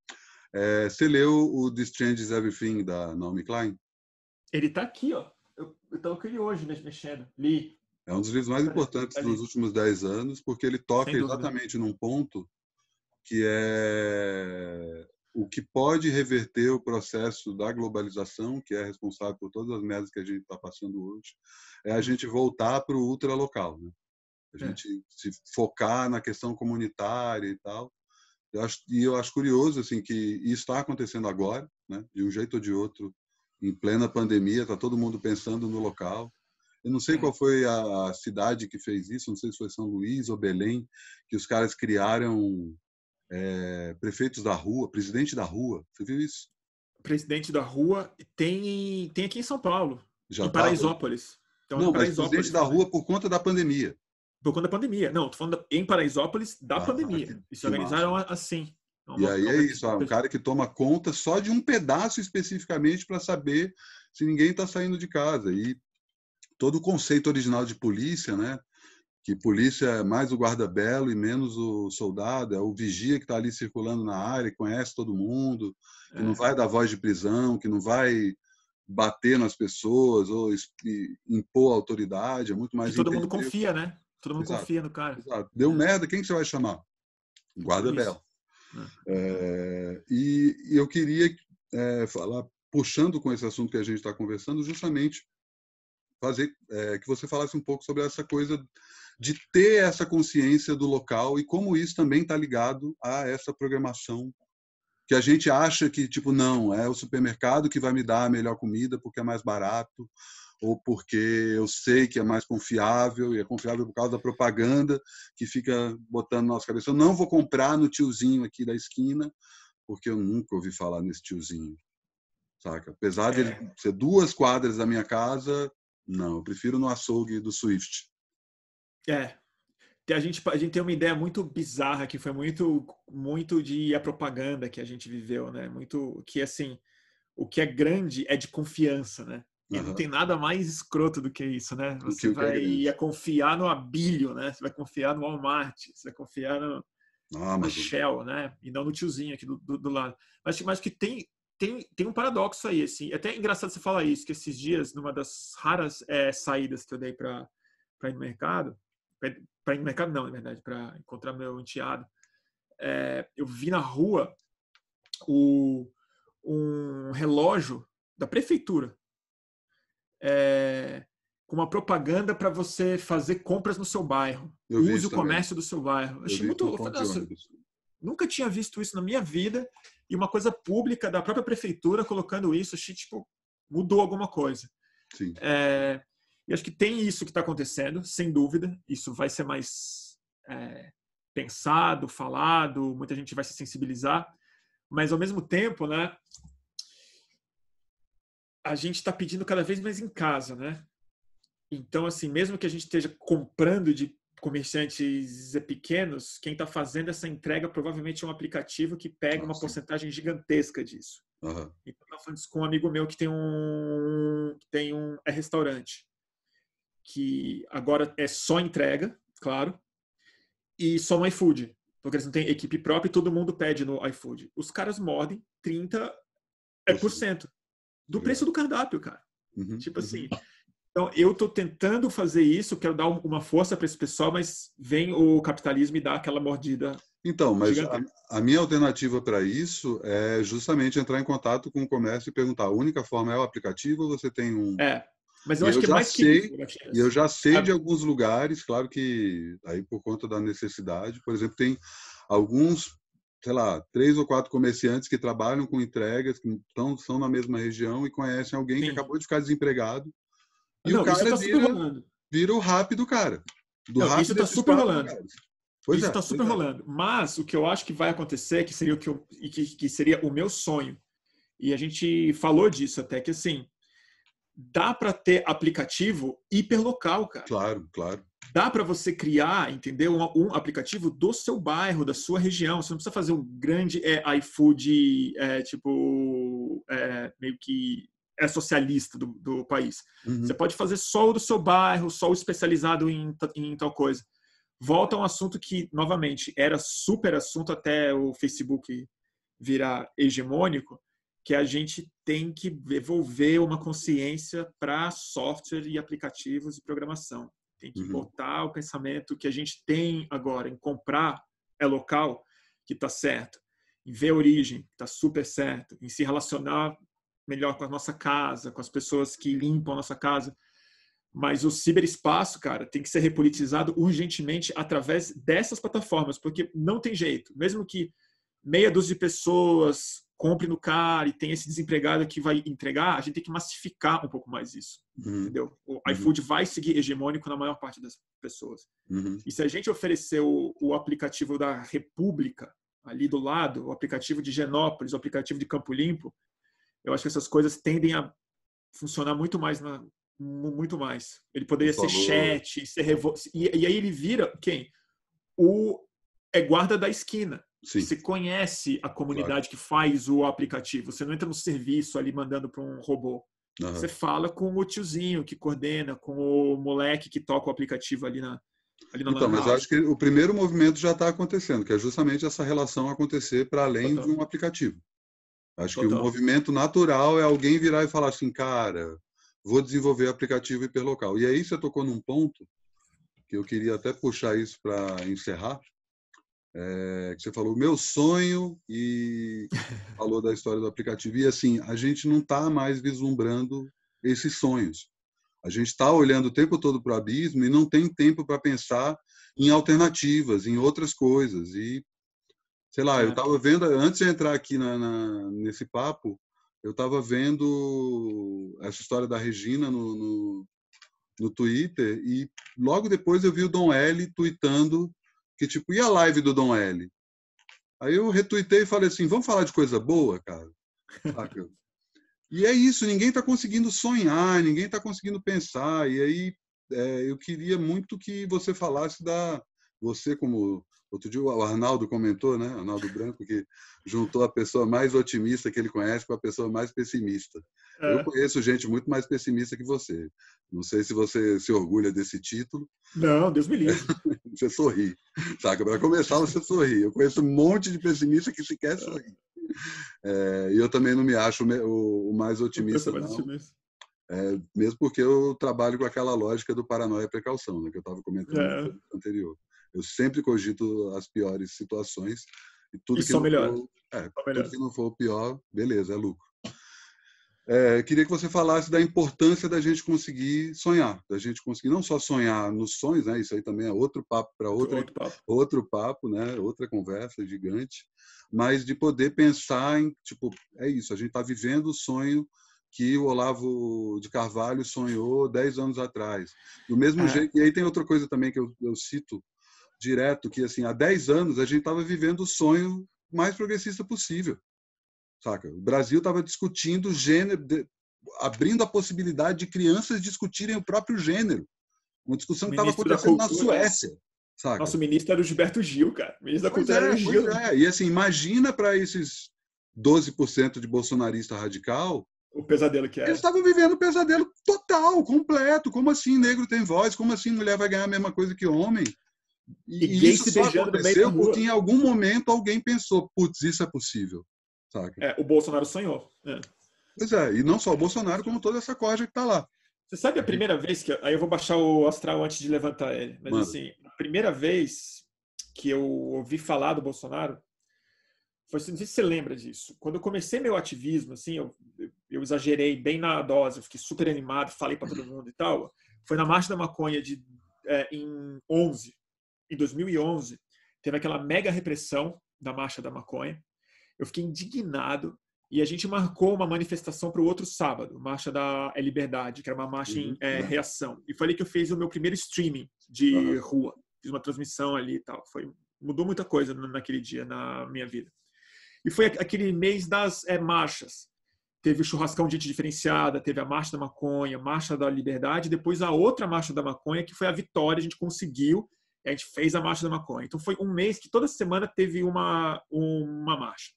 Speaker 1: É, você leu o This Changes Everything da Naomi Klein?
Speaker 2: Ele está aqui, ó. Eu, eu tava com ele hoje mexendo. Li.
Speaker 1: É um dos livros mais importantes dos últimos dez anos, porque ele toca exatamente num ponto que é o que pode reverter o processo da globalização, que é responsável por todas as merdas que a gente está passando hoje, é a gente voltar para o ultralocal. Né? A é. gente se focar na questão comunitária e tal. Eu acho, e eu acho curioso assim que isso está acontecendo agora, né? de um jeito ou de outro, em plena pandemia, está todo mundo pensando no local. Eu não sei é. qual foi a cidade que fez isso, não sei se foi São Luís ou Belém, que os caras criaram é, prefeitos da rua, presidente da rua. Você viu isso?
Speaker 2: Presidente da rua tem, tem aqui em São Paulo, Já em tá? Paraisópolis.
Speaker 1: Então, não, mas presidente da rua por conta da pandemia.
Speaker 2: Por conta da pandemia. Não, tô falando em Paraisópolis da ah, pandemia. E se organizaram massa. assim.
Speaker 1: Então, e aí é isso, um cara que toma conta só de um pedaço especificamente para saber se ninguém está saindo de casa. E todo o conceito original de polícia, né? que polícia é mais o guarda-belo e menos o soldado, é o vigia que está ali circulando na área, que conhece todo mundo, que é. não vai dar voz de prisão, que não vai bater nas pessoas ou impor autoridade, é muito mais.
Speaker 2: E todo mundo confia, né? Todo mundo Exato. confia no cara.
Speaker 1: Exato. Deu é. merda, quem que você vai chamar? Guarda-belo. É. e, e, eu queria é, falar, puxando com esse assunto que a gente está conversando, justamente fazer é, que você falasse um pouco sobre essa coisa de ter essa consciência do local e como isso também está ligado a essa programação que a gente acha que tipo não é o supermercado que vai me dar a melhor comida porque é mais barato ou porque eu sei que é mais confiável e é confiável por causa da propaganda que fica botando na nossa cabeça. Eu não vou comprar no tiozinho aqui da esquina porque eu nunca ouvi falar nesse tiozinho, saca? Apesar de é. ser duas quadras da minha casa, não, eu prefiro no açougue do Swift.
Speaker 2: É. A gente, a gente tem uma ideia muito bizarra que foi muito muito de a propaganda que a gente viveu, né? Muito que assim, o que é grande é de confiança, né? E uhum. não tem nada mais escroto do que isso, né? Você vai é confiar no Abílio, né? Você vai confiar no Walmart, você vai confiar no, ah, no Shell, né? E não no tiozinho aqui do, do, do lado. Mas, mas que tem, tem, tem um paradoxo aí, assim. É até engraçado você falar isso, que esses dias, numa das raras é, saídas que eu dei para ir no mercado, para ir no mercado não, na verdade, para encontrar meu enteado. É, eu vi na rua o, um relógio da prefeitura é, com uma propaganda para você fazer compras no seu bairro. Eu Use o comércio do seu bairro. Eu achei muito. Eu falei, nossa, nunca tinha visto isso na minha vida e uma coisa pública da própria prefeitura colocando isso, achei tipo mudou alguma coisa.
Speaker 1: Sim.
Speaker 2: É, e acho que tem isso que está acontecendo, sem dúvida. Isso vai ser mais é, pensado, falado, muita gente vai se sensibilizar. Mas, ao mesmo tempo, né, a gente está pedindo cada vez mais em casa, né? Então, assim, mesmo que a gente esteja comprando de comerciantes pequenos, quem está fazendo essa entrega provavelmente é um aplicativo que pega uma porcentagem gigantesca disso.
Speaker 1: Uhum.
Speaker 2: Então, eu falando isso com um amigo meu que tem um, que tem um é restaurante que agora é só entrega, claro, e só no iFood. Porque eles não têm equipe própria e todo mundo pede no iFood. Os caras mordem 30% é por cento do preço do cardápio, cara. Uhum, tipo assim. Uhum. Então, eu estou tentando fazer isso, quero dar uma força para esse pessoal, mas vem o capitalismo e dá aquela mordida.
Speaker 1: Então, mas a, a, minha alternativa para isso é justamente entrar em contato com o comércio e perguntar: a única forma é o aplicativo ou você tem um,
Speaker 2: é. Mas eu, eu acho que é mais
Speaker 1: sei, que E eu já sei de alguns lugares, claro que aí por conta da necessidade, por exemplo, tem alguns, sei lá, três ou quatro comerciantes que trabalham com entregas, que estão, são na mesma região e conhecem alguém Sim. que acabou de ficar desempregado. E Não, o cara tá vira, vira o rápido cara.
Speaker 2: Do Não, isso está super rolando. Pois isso está é, super é. rolando. Mas o que eu acho que vai acontecer, que seria o que, eu, que, que seria o meu sonho, e a gente falou disso até, que assim, dá para ter aplicativo hiperlocal, cara.
Speaker 1: Claro, claro.
Speaker 2: Dá para você criar, entendeu? Um, um, aplicativo do seu bairro, da sua região. Você não precisa fazer um grande é, iFood, é, tipo, é, meio que é socialista do, do país. Uhum. Você pode fazer só o do seu bairro, só o especializado em, em tal coisa. Volta a um assunto que, novamente, era super assunto até o Facebook virar hegemônico, que a gente tem que devolver uma consciência para software e aplicativos e programação. Tem que uhum. botar o pensamento que a gente tem agora em comprar é local, que está certo. em ver a origem, está super certo, em se relacionar melhor com a nossa casa, com as pessoas que limpam a nossa casa. Mas o ciberespaço, cara, tem que ser repolitizado urgentemente através dessas plataformas, porque não tem jeito. Mesmo que meia dúzia de pessoas compre no cara e tem esse desempregado que vai entregar, a gente tem que massificar um pouco mais isso, uhum. entendeu? O uhum. iFood vai seguir hegemônico na maior parte das pessoas. Uhum. E se a gente oferecer o, o, aplicativo da República ali do lado, o aplicativo de Genópolis, o aplicativo de Campo Limpo, eu acho que essas coisas tendem a funcionar muito mais na, muito mais. Ele poderia ser chat, ser revo... e, e aí ele vira quem? O é guarda da esquina. Sim. Você conhece a comunidade claro. que faz o aplicativo. Você não entra no serviço ali mandando para um robô. Uhum. Você fala com o tiozinho que coordena, com o moleque que toca o aplicativo ali na. Ali na
Speaker 1: então, mas acho que o primeiro movimento já está acontecendo, que é justamente essa relação acontecer para além Total. de um aplicativo. Acho Total. que o movimento natural é alguém virar e falar assim, cara, vou desenvolver aplicativo hiperlocal. E aí você tocou num ponto que eu queria até puxar isso para encerrar, é, que você falou meu sonho e falou da história do aplicativo. E assim, a gente não está mais vislumbrando esses sonhos. A gente está olhando o tempo todo para o abismo e não tem tempo para pensar em alternativas, em outras coisas. E, sei lá, eu estava vendo, antes de entrar aqui na, na, nesse papo, eu estava vendo essa história da Regina no, no, no Twitter e logo depois eu vi o Dom L tweetando que tipo, e a live do Dom L? Aí eu retuitei e falei assim, vamos falar de coisa boa, cara? e é isso, ninguém está conseguindo sonhar, ninguém está conseguindo pensar. E aí é, eu queria muito que você falasse da você como outro dia o Arnaldo comentou, né? Arnaldo Branco que juntou a pessoa mais otimista que ele conhece com a pessoa mais pessimista. É. Eu conheço gente muito mais pessimista que você. Não sei se você se orgulha desse título.
Speaker 2: Não, Deus me livre.
Speaker 1: você sorri, saca? Para começar, você sorri. Eu conheço um monte de pessimista que sequer sorri. É, e eu também não me acho o, mais otimista, não. É, mesmo porque eu trabalho com aquela lógica do paranoia e precaução, né, que eu estava comentando é. anterior. Eu sempre cogito as piores situações e tudo, e que, não for, é, tudo que não for o pior, beleza, é lucro. É, queria que você falasse da importância da gente conseguir sonhar, da gente conseguir não só sonhar nos sonhos, né? Isso aí também é outro papo para outro, outro papo. outro papo, né? Outra conversa gigante, mas de poder pensar em tipo é isso, a gente está vivendo o sonho que o Olavo de Carvalho sonhou 10 anos atrás. Do mesmo é. jeito, e aí tem outra coisa também que eu, eu cito direto, que assim, há 10 anos a gente estava vivendo o sonho mais progressista possível saca? O Brasil estava discutindo gênero, de, abrindo a possibilidade de crianças discutirem o próprio gênero. Uma discussão que estava acontecendo na Suécia. Saca?
Speaker 2: Nosso ministro era o Gilberto Gil, cara. O ministro da Cultura é, era o Gil.
Speaker 1: É. E assim, imagina para esses 12% de bolsonarista radical.
Speaker 2: O pesadelo que é.
Speaker 1: Eles estavam vivendo um pesadelo total, completo. Como assim negro tem voz? Como assim mulher vai ganhar a mesma coisa que homem? E, isso só aconteceu porque em algum momento alguém pensou, putz, isso é possível.
Speaker 2: Saca? É, o Bolsonaro sonhou. É.
Speaker 1: Pois é, e não só o Bolsonaro, como toda essa corda que está lá.
Speaker 2: Você sabe a primeira vez que. Aí eu vou baixar o astral antes de levantar ele. Mas Mano. assim, a primeira vez que eu ouvi falar do Bolsonaro foi, não sei se você lembra disso. Quando eu comecei meu ativismo, assim, eu, eu exagerei bem na dose, eu fiquei super animado, falei para todo mundo e tal. Foi na Marcha da Maconha de, é, em 11, em 2011, teve aquela mega repressão da Marcha da Maconha. Eu fiquei indignado e a gente marcou uma manifestação para o outro sábado, Marcha da Liberdade, que era uma marcha uhum, em é, reação. E foi ali que eu fiz o meu primeiro streaming de uhum. rua. Fiz uma transmissão ali e tal. Foi, mudou muita coisa naquele dia na minha vida. E foi aquele mês das é, marchas. Teve o churrascão de gente diferenciada, teve a Marcha da Maconha, Marcha da Liberdade, depois a outra Marcha da Maconha, que foi a vitória, a gente conseguiu, a gente fez a Marcha da Maconha. Então foi um mês que toda semana teve uma, uma marcha.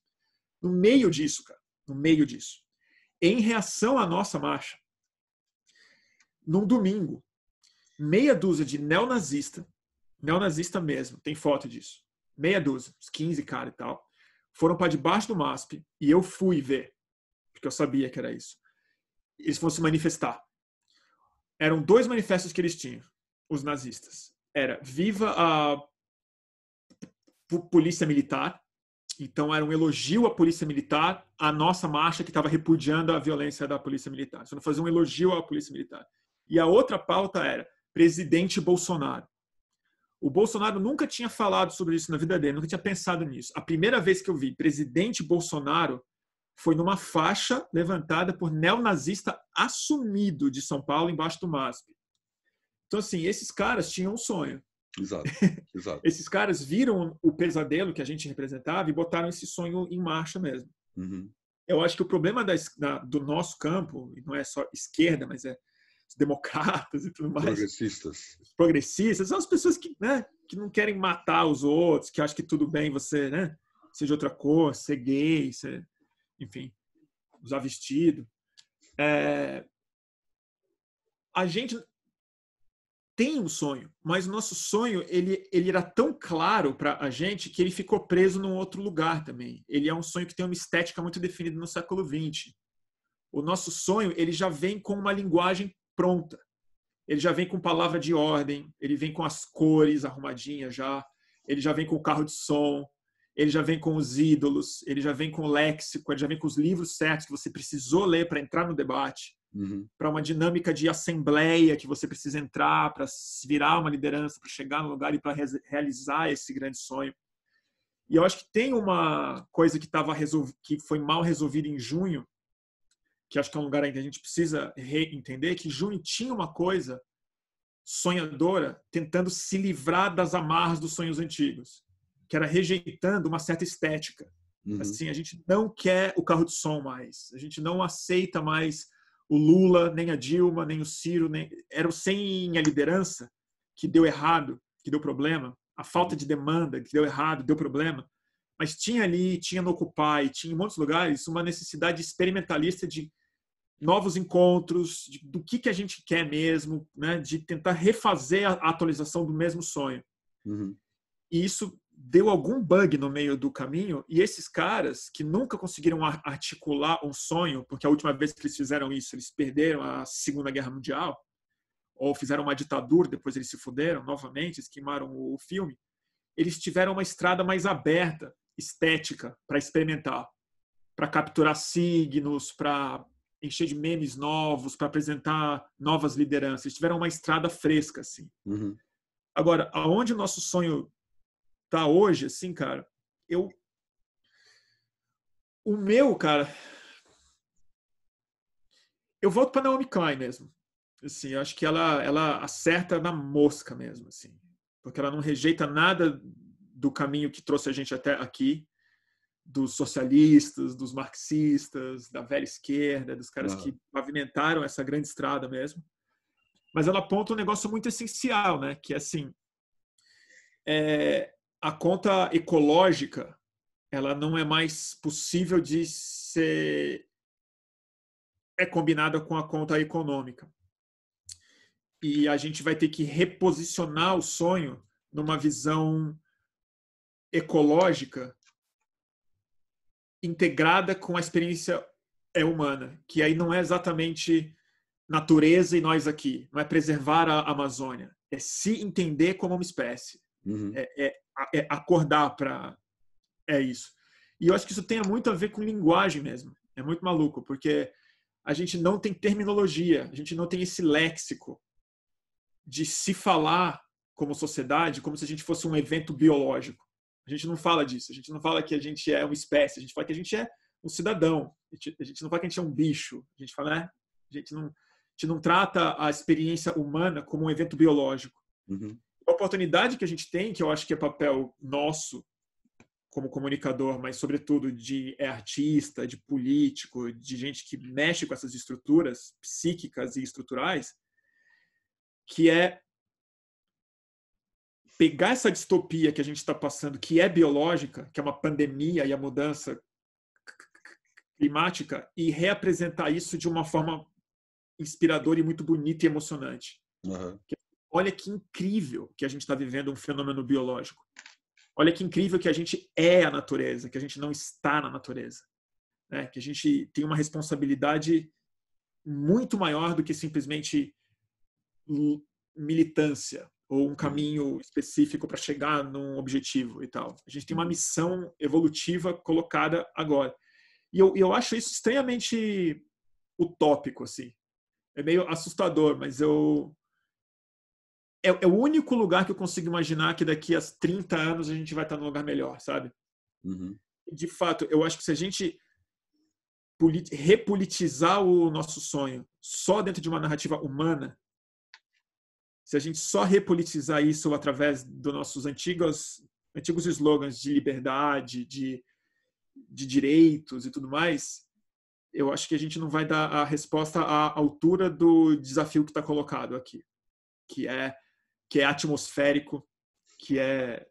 Speaker 2: No meio disso, cara, no meio disso, em reação à nossa marcha, num domingo, meia dúzia de neonazista, neonazista mesmo, tem foto disso, meia dúzia, uns 15 cara e tal, foram para debaixo do MASP e eu fui ver, porque eu sabia que era isso. Eles foram se manifestar. Eram dois manifestos que eles tinham, os nazistas. Era viva a polícia militar Então era um elogio à polícia militar, a nossa marcha que estava repudiando a violência da polícia militar. Não fazia um elogio à polícia militar. E a outra pauta era presidente Bolsonaro. O Bolsonaro nunca tinha falado sobre isso na vida dele, nunca tinha pensado nisso. A primeira vez que eu vi presidente Bolsonaro foi numa faixa levantada por neonazista assumido de São Paulo, embaixo do MASP. Então, assim, esses caras tinham um sonho.
Speaker 1: Exato, exato.
Speaker 2: esses caras viram o pesadelo que a gente representava e botaram esse sonho em marcha mesmo.
Speaker 1: Uhum.
Speaker 2: Eu acho que o problema da, da, do nosso campo, não é só esquerda, mas é os democratas e tudo mais.
Speaker 1: Progressistas.
Speaker 2: Os progressistas são as pessoas que, né, que não querem matar os outros, que acham que tudo bem você, né, seja outra cor, ser gay, ser, enfim, usar vestido. É, a gente tem um sonho, mas o nosso sonho ele, ele era tão claro para a gente que ele ficou preso num outro lugar também. Ele é um sonho que tem uma estética muito definida no século XX. O nosso sonho ele já vem com uma linguagem pronta. Ele já vem com palavra de ordem, ele vem com as cores arrumadinhas já, ele já vem com o carro de som, ele já vem com os ídolos, ele já vem com o léxico, ele já vem com os livros certos que você precisou ler para entrar no debate,
Speaker 1: uhum.
Speaker 2: para uma dinâmica de assembleia que você precisa entrar para virar uma liderança, para chegar no lugar e para realizar esse grande sonho. E eu acho que tem uma coisa que estava que foi mal resolvida em junho, que acho que é um lugar que a gente precisa entender que Juni tinha uma coisa sonhadora tentando se livrar das amarras dos sonhos antigos, que era rejeitando uma certa estética. Uhum. Assim, a gente não quer o carro de som mais, a gente não aceita mais o Lula, nem a Dilma, nem o Ciro, nem era o sem a liderança que deu errado, que deu problema, a falta de demanda que deu errado, deu problema. Mas tinha ali, tinha no Occupy, tinha em muitos lugares uma necessidade experimentalista de novos encontros, de, do que, que a gente quer mesmo, né? de tentar refazer a, a atualização do mesmo sonho.
Speaker 1: Uhum.
Speaker 2: E isso deu algum bug no meio do caminho, e esses caras que nunca conseguiram articular um sonho, porque a última vez que eles fizeram isso, eles perderam a Segunda Guerra Mundial, ou fizeram uma ditadura, depois eles se fuderam novamente, esquimaram o filme, eles tiveram uma estrada mais aberta, estética, para experimentar, para capturar signos, para encher de memes novos, para apresentar novas lideranças. Tiveram uma estrada fresca, assim.
Speaker 1: Uhum.
Speaker 2: Agora, aonde o nosso sonho tá hoje, assim, cara, eu. O meu, cara. Eu volto para Naomi Klein mesmo. Assim, eu acho que ela, ela acerta na mosca mesmo, assim. Porque ela não rejeita nada do caminho que trouxe a gente até aqui dos socialistas, dos marxistas, da velha esquerda, dos caras que pavimentaram essa grande estrada mesmo. Mas ela aponta um negócio muito essencial, né? Que é assim, é, a conta ecológica, ela não é mais possível de ser é combinada com a conta econômica. E a gente vai ter que reposicionar o sonho numa visão ecológica integrada com a experiência é humana, que aí não é exatamente natureza e nós aqui, não é preservar a Amazônia, é se entender como uma espécie,
Speaker 1: uhum.
Speaker 2: é, é, é, acordar para é isso. E eu acho que isso tem muito a ver com linguagem mesmo. É muito maluco, porque a gente não tem terminologia, a gente não tem esse léxico de se falar como sociedade como se a gente fosse um evento biológico. A gente não fala disso. A gente não fala que a gente é uma espécie. A gente fala que a gente é um cidadão. A gente, a gente não fala que a gente é um bicho. A gente fala, né? A gente não, a gente não trata a experiência humana como um evento biológico.
Speaker 1: Uhum.
Speaker 2: A oportunidade que a gente tem, que eu acho que é papel nosso como comunicador, mas sobretudo de é artista, de político, de gente que mexe com essas estruturas psíquicas e estruturais, que é pegar essa distopia que a gente está passando, que é biológica, que é uma pandemia e a mudança climática, e reapresentar isso de uma forma inspiradora e muito bonita e emocionante.
Speaker 1: Uhum.
Speaker 2: Olha que incrível que a gente está vivendo um fenômeno biológico. Olha que incrível que a gente é a natureza, que a gente não está na natureza. Né? Que a gente tem uma responsabilidade muito maior do que simplesmente militância ou um caminho específico para chegar num objetivo e tal. A gente tem uma missão evolutiva colocada agora. E eu, eu acho isso extremamente utópico, assim. É meio assustador, mas eu. É, é, o único lugar que eu consigo imaginar que daqui a 30 anos a gente vai estar num lugar melhor, sabe?
Speaker 1: Uhum.
Speaker 2: De fato, eu acho que se a gente repolitizar o nosso sonho só dentro de uma narrativa humana, se a gente só repolitizar isso através dos nossos antigos antigos slogans de liberdade, de, de direitos e tudo mais, eu acho que a gente não vai dar a resposta à altura do desafio que está colocado aqui, que é que é atmosférico, que é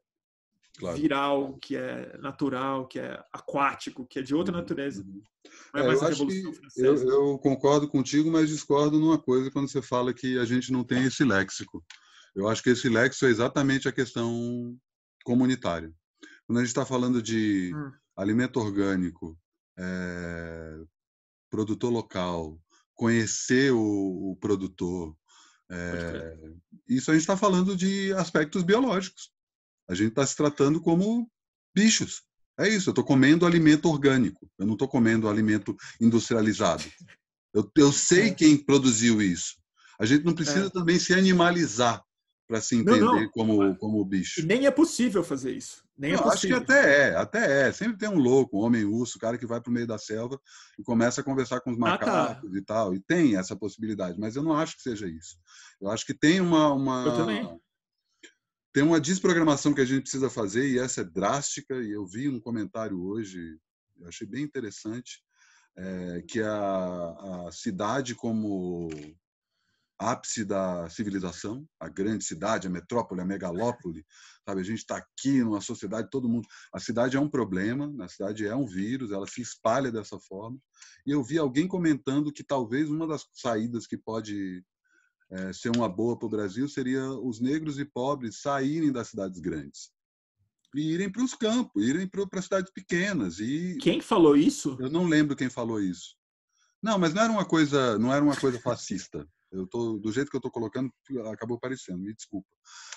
Speaker 2: claro. viral, que é natural, que é aquático, que é de outra uhum, natureza. Uhum.
Speaker 1: É, é eu, acho que eu, eu, concordo contigo, mas discordo numa coisa quando você fala que a gente não tem esse léxico. Eu acho que esse léxico é exatamente a questão comunitária. Quando a gente está falando de hum. alimento orgânico, é, produtor local, conhecer o, o produtor, é, isso a gente está falando de aspectos biológicos. A gente está se tratando como bichos. É isso, eu estou comendo alimento orgânico, eu não estou comendo alimento industrializado. Eu, eu sei é. quem produziu isso. A gente não precisa é. também se animalizar para se entender não, não. Como, como bicho.
Speaker 2: nem é possível fazer isso. Nem é não, é
Speaker 1: acho que até é, até é. Sempre tem um louco, um homem urso, um cara que vai para o meio da selva e começa a conversar com os macacos ah, tá. e tal. E tem essa possibilidade, mas eu não acho que seja isso. Eu acho que tem uma, uma,
Speaker 2: eu também
Speaker 1: tem uma desprogramação que a gente precisa fazer e essa é drástica e eu vi um comentário hoje eu achei bem interessante é, que a, a cidade como ápice da civilização, a grande cidade, a metrópole, a megalópole, sabe? A gente está aqui numa sociedade, todo mundo. A cidade é um problema, a cidade é um vírus, ela se espalha dessa forma. E eu vi alguém comentando que talvez uma das saídas que pode é, ser uma boa para o Brasil seria os negros e pobres saírem das cidades grandes e irem para os campos, irem para cidades pequenas. E
Speaker 2: quem falou isso?
Speaker 1: Eu não lembro quem falou isso. Não, mas não era uma coisa, não era uma coisa fascista. Eu tô do jeito que eu estou colocando acabou parecendo, me desculpa.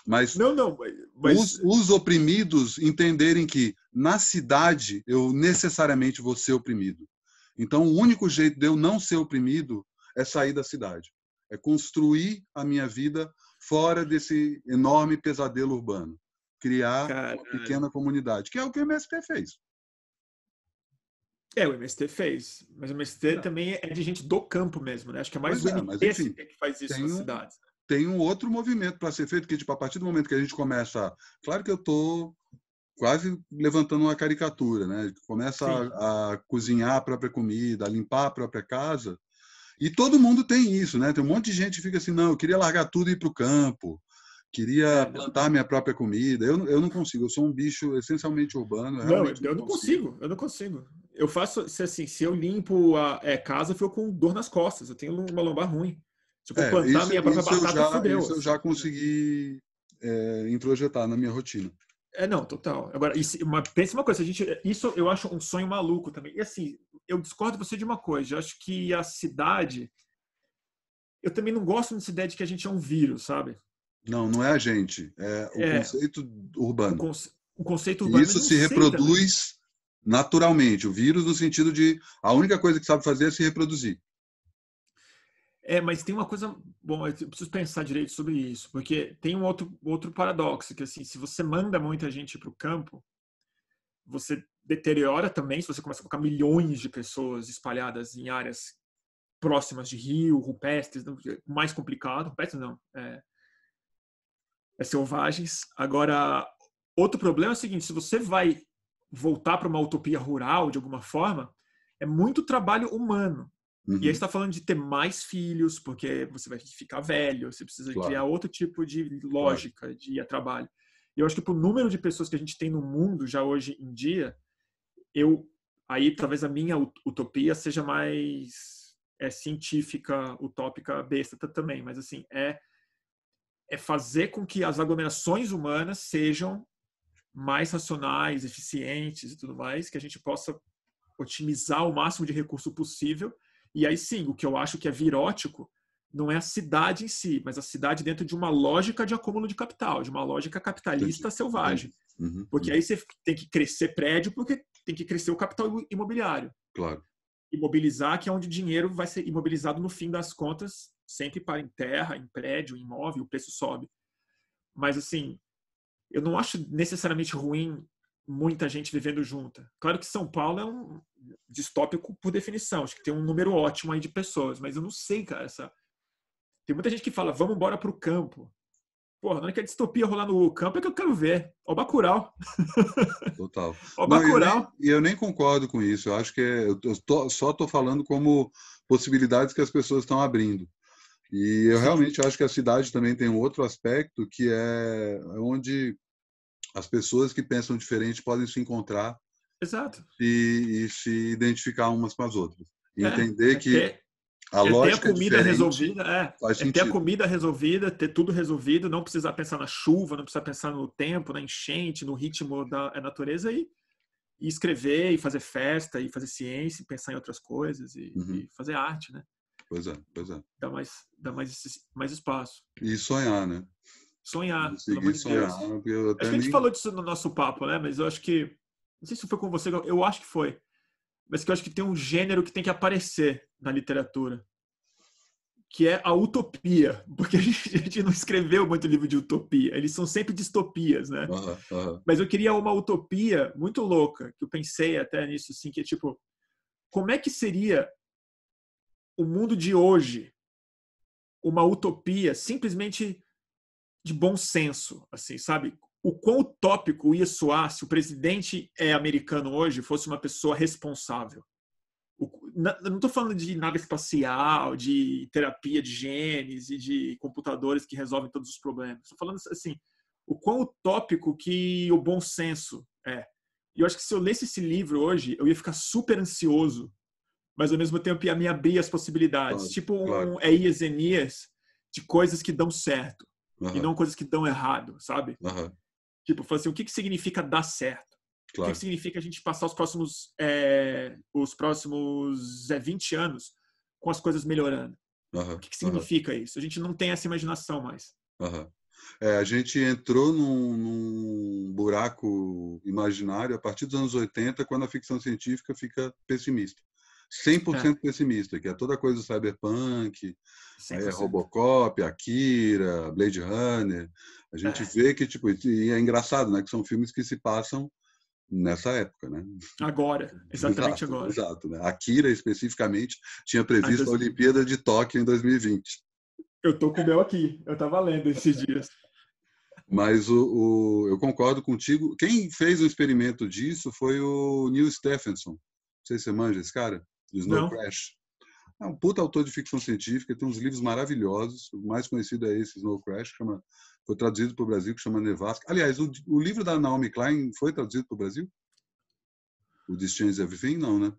Speaker 1: Mas
Speaker 2: não, não, mas
Speaker 1: os, os oprimidos entenderem que na cidade eu necessariamente vou ser oprimido. Então o único jeito de eu não ser oprimido é sair da cidade é construir a minha vida fora desse enorme pesadelo urbano. Criar Caralho. uma pequena comunidade, que é o que o MST fez.
Speaker 2: É, o MST fez. Mas o MST Não. também é de gente do campo mesmo, né? Acho que é mais pois o é, MST enfim, que faz isso nas um, cidades.
Speaker 1: Tem um outro movimento para ser feito, que tipo, a partir do momento que a gente começa... Claro que eu estou quase levantando uma caricatura, né? Começa a, a, cozinhar a própria comida, a limpar a própria casa, e todo mundo tem isso, né? Tem um monte de gente que fica assim, não, eu queria largar tudo e ir para o campo, queria é, plantar minha própria comida. Eu, eu não consigo, eu sou um bicho essencialmente urbano.
Speaker 2: Eu não, eu não consigo. consigo. eu não consigo. Eu faço, se, assim, se eu limpo a é, casa, eu fico com dor nas costas, eu tenho uma lombar ruim. Se eu é, plantar isso, minha própria batata,
Speaker 1: já,
Speaker 2: fudeu.
Speaker 1: Isso eu já consegui é, introjetar na minha rotina.
Speaker 2: É, não, total. Agora, isso, uma, pensa uma coisa, a gente, isso eu acho um sonho maluco também. E assim, eu discordo de você de uma coisa. Eu acho que a cidade. Eu também não gosto dessa ideia de que a gente é um vírus, sabe?
Speaker 1: Não, não é a gente. É o é, conceito urbano. O,
Speaker 2: conce, o conceito urbano.
Speaker 1: E isso se reproduz. Naturalmente. O vírus, no sentido de a única coisa que sabe fazer é se reproduzir.
Speaker 2: É, mas tem uma coisa. Bom, eu preciso pensar direito sobre isso, porque tem um outro, outro paradoxo, que assim, se você manda muita gente para o campo, você deteriora também, se você começa a colocar milhões de pessoas espalhadas em áreas próximas de rio, rupestres, mais complicado, rupestres não, é, é selvagens. Agora, outro problema é o seguinte, se você vai voltar para uma utopia rural de alguma forma, é muito trabalho humano. Uhum. E aí está falando de ter mais filhos, porque você vai ficar velho, você precisa claro. criar outro tipo de lógica claro. de ir a trabalho. E eu acho que para o número de pessoas que a gente tem no mundo já hoje em dia, eu aí talvez a minha utopia seja mais é científica, utópica, besta também, mas assim é é fazer com que as aglomerações humanas sejam mais racionais, eficientes e tudo mais, que a gente possa otimizar o máximo de recurso possível. E aí sim, o que eu acho que é virótico não é a cidade em si, mas a cidade dentro de uma lógica de acúmulo de capital, de uma lógica capitalista Entendi. selvagem. Uhum, porque uhum. aí você tem que crescer prédio, porque tem que crescer o capital imobiliário.
Speaker 1: Claro.
Speaker 2: Imobilizar, que é onde o dinheiro vai ser imobilizado no fim das contas, sempre para em terra, em prédio, em imóvel, o preço sobe. Mas, assim, eu não acho necessariamente ruim muita gente vivendo junta. Claro que São Paulo é um distópico por definição, acho que tem um número ótimo aí de pessoas, mas eu não sei, cara, essa tem muita gente que fala, vamos embora pro campo. Porra, não é que a distopia rolar no campo é que eu quero ver. Ó o Bacurau.
Speaker 1: Total.
Speaker 2: Ó Bacurau.
Speaker 1: E eu, eu, nem concordo com isso. Eu acho que é, eu tô, só estou falando como possibilidades que as pessoas estão abrindo. E eu realmente acho que a cidade também tem um outro aspecto que é onde as pessoas que pensam diferente podem se encontrar
Speaker 2: Exato.
Speaker 1: E, e se identificar umas com as outras. E é, entender é que a
Speaker 2: é
Speaker 1: lógica
Speaker 2: ter a comida resolvida, é, é ter a comida resolvida, ter tudo resolvido, não precisar pensar na chuva, não precisar pensar no tempo, na enchente, no ritmo da natureza e, e escrever, e fazer festa, e fazer ciência, e pensar em outras coisas, e, uhum. e fazer arte, né?
Speaker 1: Pois é, pois é.
Speaker 2: Dá mais, dá mais, mais espaço.
Speaker 1: E sonhar, né?
Speaker 2: Sonhar, pelo amor de sonhar, Deus. Acho que a gente nem... falou disso no nosso papo, né? Mas eu acho que, não sei se foi com você, eu acho que foi mas que eu acho que tem um gênero que tem que aparecer na literatura, que é a utopia, porque a gente, a gente não escreveu muito livro de utopia, eles são sempre distopias, né? Uhum, uhum. Mas eu queria uma utopia muito louca, que eu pensei até nisso, assim, que é tipo, como é que seria o mundo de hoje uma utopia simplesmente de bom senso, assim, sabe? o quão utópico ia soar se o presidente é americano hoje fosse uma pessoa responsável. eu não estou falando de nave espacial, de terapia de genes e de computadores que resolvem todos os problemas. Estou falando assim, o quão utópico que o bom senso é. E eu acho que se eu lesse esse livro hoje, eu ia ficar super ansioso, mas ao mesmo tempo ia me abrir as possibilidades. Claro, tipo claro. um Eias Enias de coisas que dão certo uhum. e não coisas que dão errado, sabe?
Speaker 1: Uhum.
Speaker 2: Tipo, assim, o que, que significa dar certo? Claro. O que, que significa a gente passar os próximos, é, os próximos é, 20 anos com as coisas melhorando? Uhum, o que, que significa isso? A gente não tem essa imaginação mais.
Speaker 1: É, a gente entrou num, num, buraco imaginário a partir dos anos 80, quando a ficção científica fica pessimista. 100% é. pessimista, que é toda coisa do cyberpunk, é Robocop, Akira, Blade Runner. A gente é. vê que, tipo, e é engraçado, né? Que são filmes que se passam nessa época, né?
Speaker 2: Agora, exatamente
Speaker 1: exato,
Speaker 2: agora.
Speaker 1: Exato, né? Akira, especificamente, tinha previsto a Olimpíada de Tóquio em 2020.
Speaker 2: Eu tô com o meu aqui, eu tava lendo esses dias.
Speaker 1: Mas o, o, eu concordo contigo. Quem fez o experimento disso foi o Neil Stephenson. Não sei se você manja esse cara do Snow Não. Crash. É um puta autor de ficção científica, tem uns livros maravilhosos. O mais conhecido é esse, Snow Crash, chama, foi traduzido para o Brasil, que chama Nevasca. Aliás, o, o, livro da Naomi Klein foi traduzido para o Brasil? O The Change Everything? Não, né?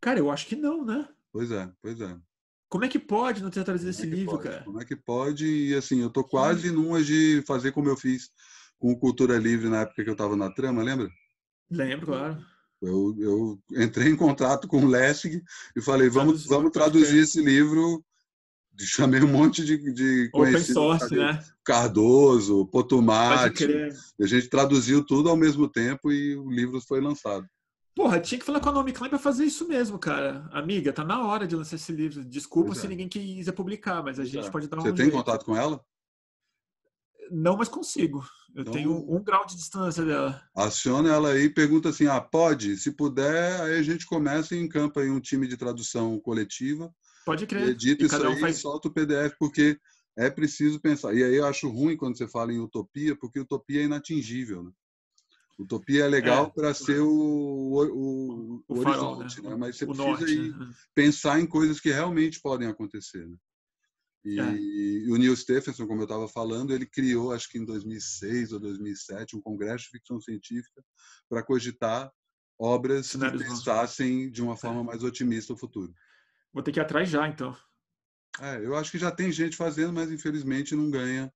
Speaker 2: Cara, eu acho que não, né?
Speaker 1: Pois é, pois é.
Speaker 2: Como é que pode não ter traduzido esse
Speaker 1: é
Speaker 2: livro,
Speaker 1: pode?
Speaker 2: cara?
Speaker 1: Como é que pode? E assim, eu tô quase numa de fazer como eu fiz com o Cultura Livre na época que eu estava na trama, lembra?
Speaker 2: Lembro, claro.
Speaker 1: Eu, eu entrei em contato com o Lessig e falei, vamos, vamos traduzir esse livro. Chamei um monte de, de
Speaker 2: Open source, né?
Speaker 1: Cardoso, Potomate. A gente traduziu tudo ao mesmo tempo e o livro foi lançado.
Speaker 2: Porra, tinha que falar com a Naomi Klein para fazer isso mesmo, cara. Amiga, tá na hora de lançar esse livro. Desculpa se é. ninguém quiser publicar, mas a gente é. pode dar um
Speaker 1: Você tem jeito. contato com ela?
Speaker 2: Não, mas consigo. Eu então, tenho um grau de distância dela.
Speaker 1: Aciona ela aí e pergunta assim: ah, pode? Se puder, aí a gente começa e encampa aí um time de tradução coletiva.
Speaker 2: Pode crer.
Speaker 1: Edita e isso aí faz... solta o PDF, porque é preciso pensar. E aí eu acho ruim quando você fala em utopia, porque utopia é inatingível. Né? Utopia é legal é, para ser o, o, o, o horizonte, farol, né? né? mas você precisa norte, né? pensar em coisas que realmente podem acontecer. E, é. e, o Neil Stephenson, como eu estava falando, ele criou, acho que em 2006 ou 2007, um congresso de ficção científica para cogitar obras Cenários que pensassem de uma forma é. mais otimista o futuro.
Speaker 2: Vou ter que ir atrás já, então.
Speaker 1: É, eu acho que já tem gente fazendo, mas infelizmente não ganha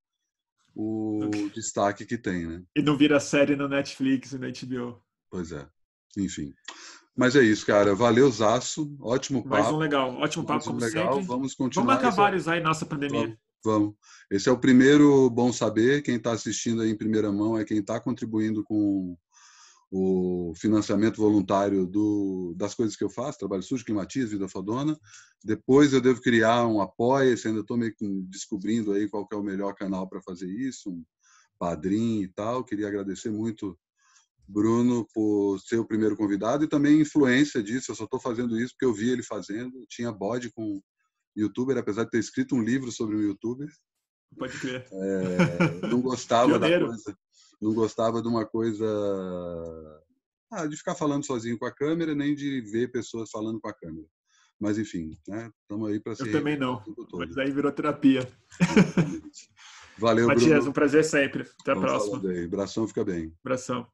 Speaker 1: o okay. destaque que tem, né?
Speaker 2: E não vira série no Netflix e no HBO.
Speaker 1: Pois é. Enfim. Mas é isso, cara. Valeu, Zaço. Ótimo papo.
Speaker 2: Mais um legal. Ótimo papo, como legal. sempre.
Speaker 1: Vamos continuar.
Speaker 2: Vamos marcar vários aí nossa pandemia.
Speaker 1: Vamos, vamos. Esse é o primeiro Bom Saber. Quem está assistindo aí em primeira mão é quem está contribuindo com o financiamento voluntário do, das coisas que eu faço, Trabalho Sujo, Climatiza, Vida Fodona. Depois eu devo criar um apoia-se, ainda estou meio que descobrindo aí qual é o melhor canal para fazer isso, um padrinho e tal. Queria agradecer muito Bruno por ser o primeiro convidado e também influência disso. Eu só estou fazendo isso porque eu vi ele fazendo. Tinha bode com youtuber, apesar de ter escrito um livro sobre o youtuber.
Speaker 2: Pode crer.
Speaker 1: É, não gostava da coisa, não gostava de uma coisa ah, de ficar falando sozinho com a câmera, nem de ver pessoas falando com a câmera. Mas enfim, né? Estamos aí para ser.
Speaker 2: Eu também não. Mas aí virou terapia.
Speaker 1: Valeu,
Speaker 2: Matias, Bruno. um prazer sempre. Até a próxima.
Speaker 1: Abração, fica bem.
Speaker 2: Abração.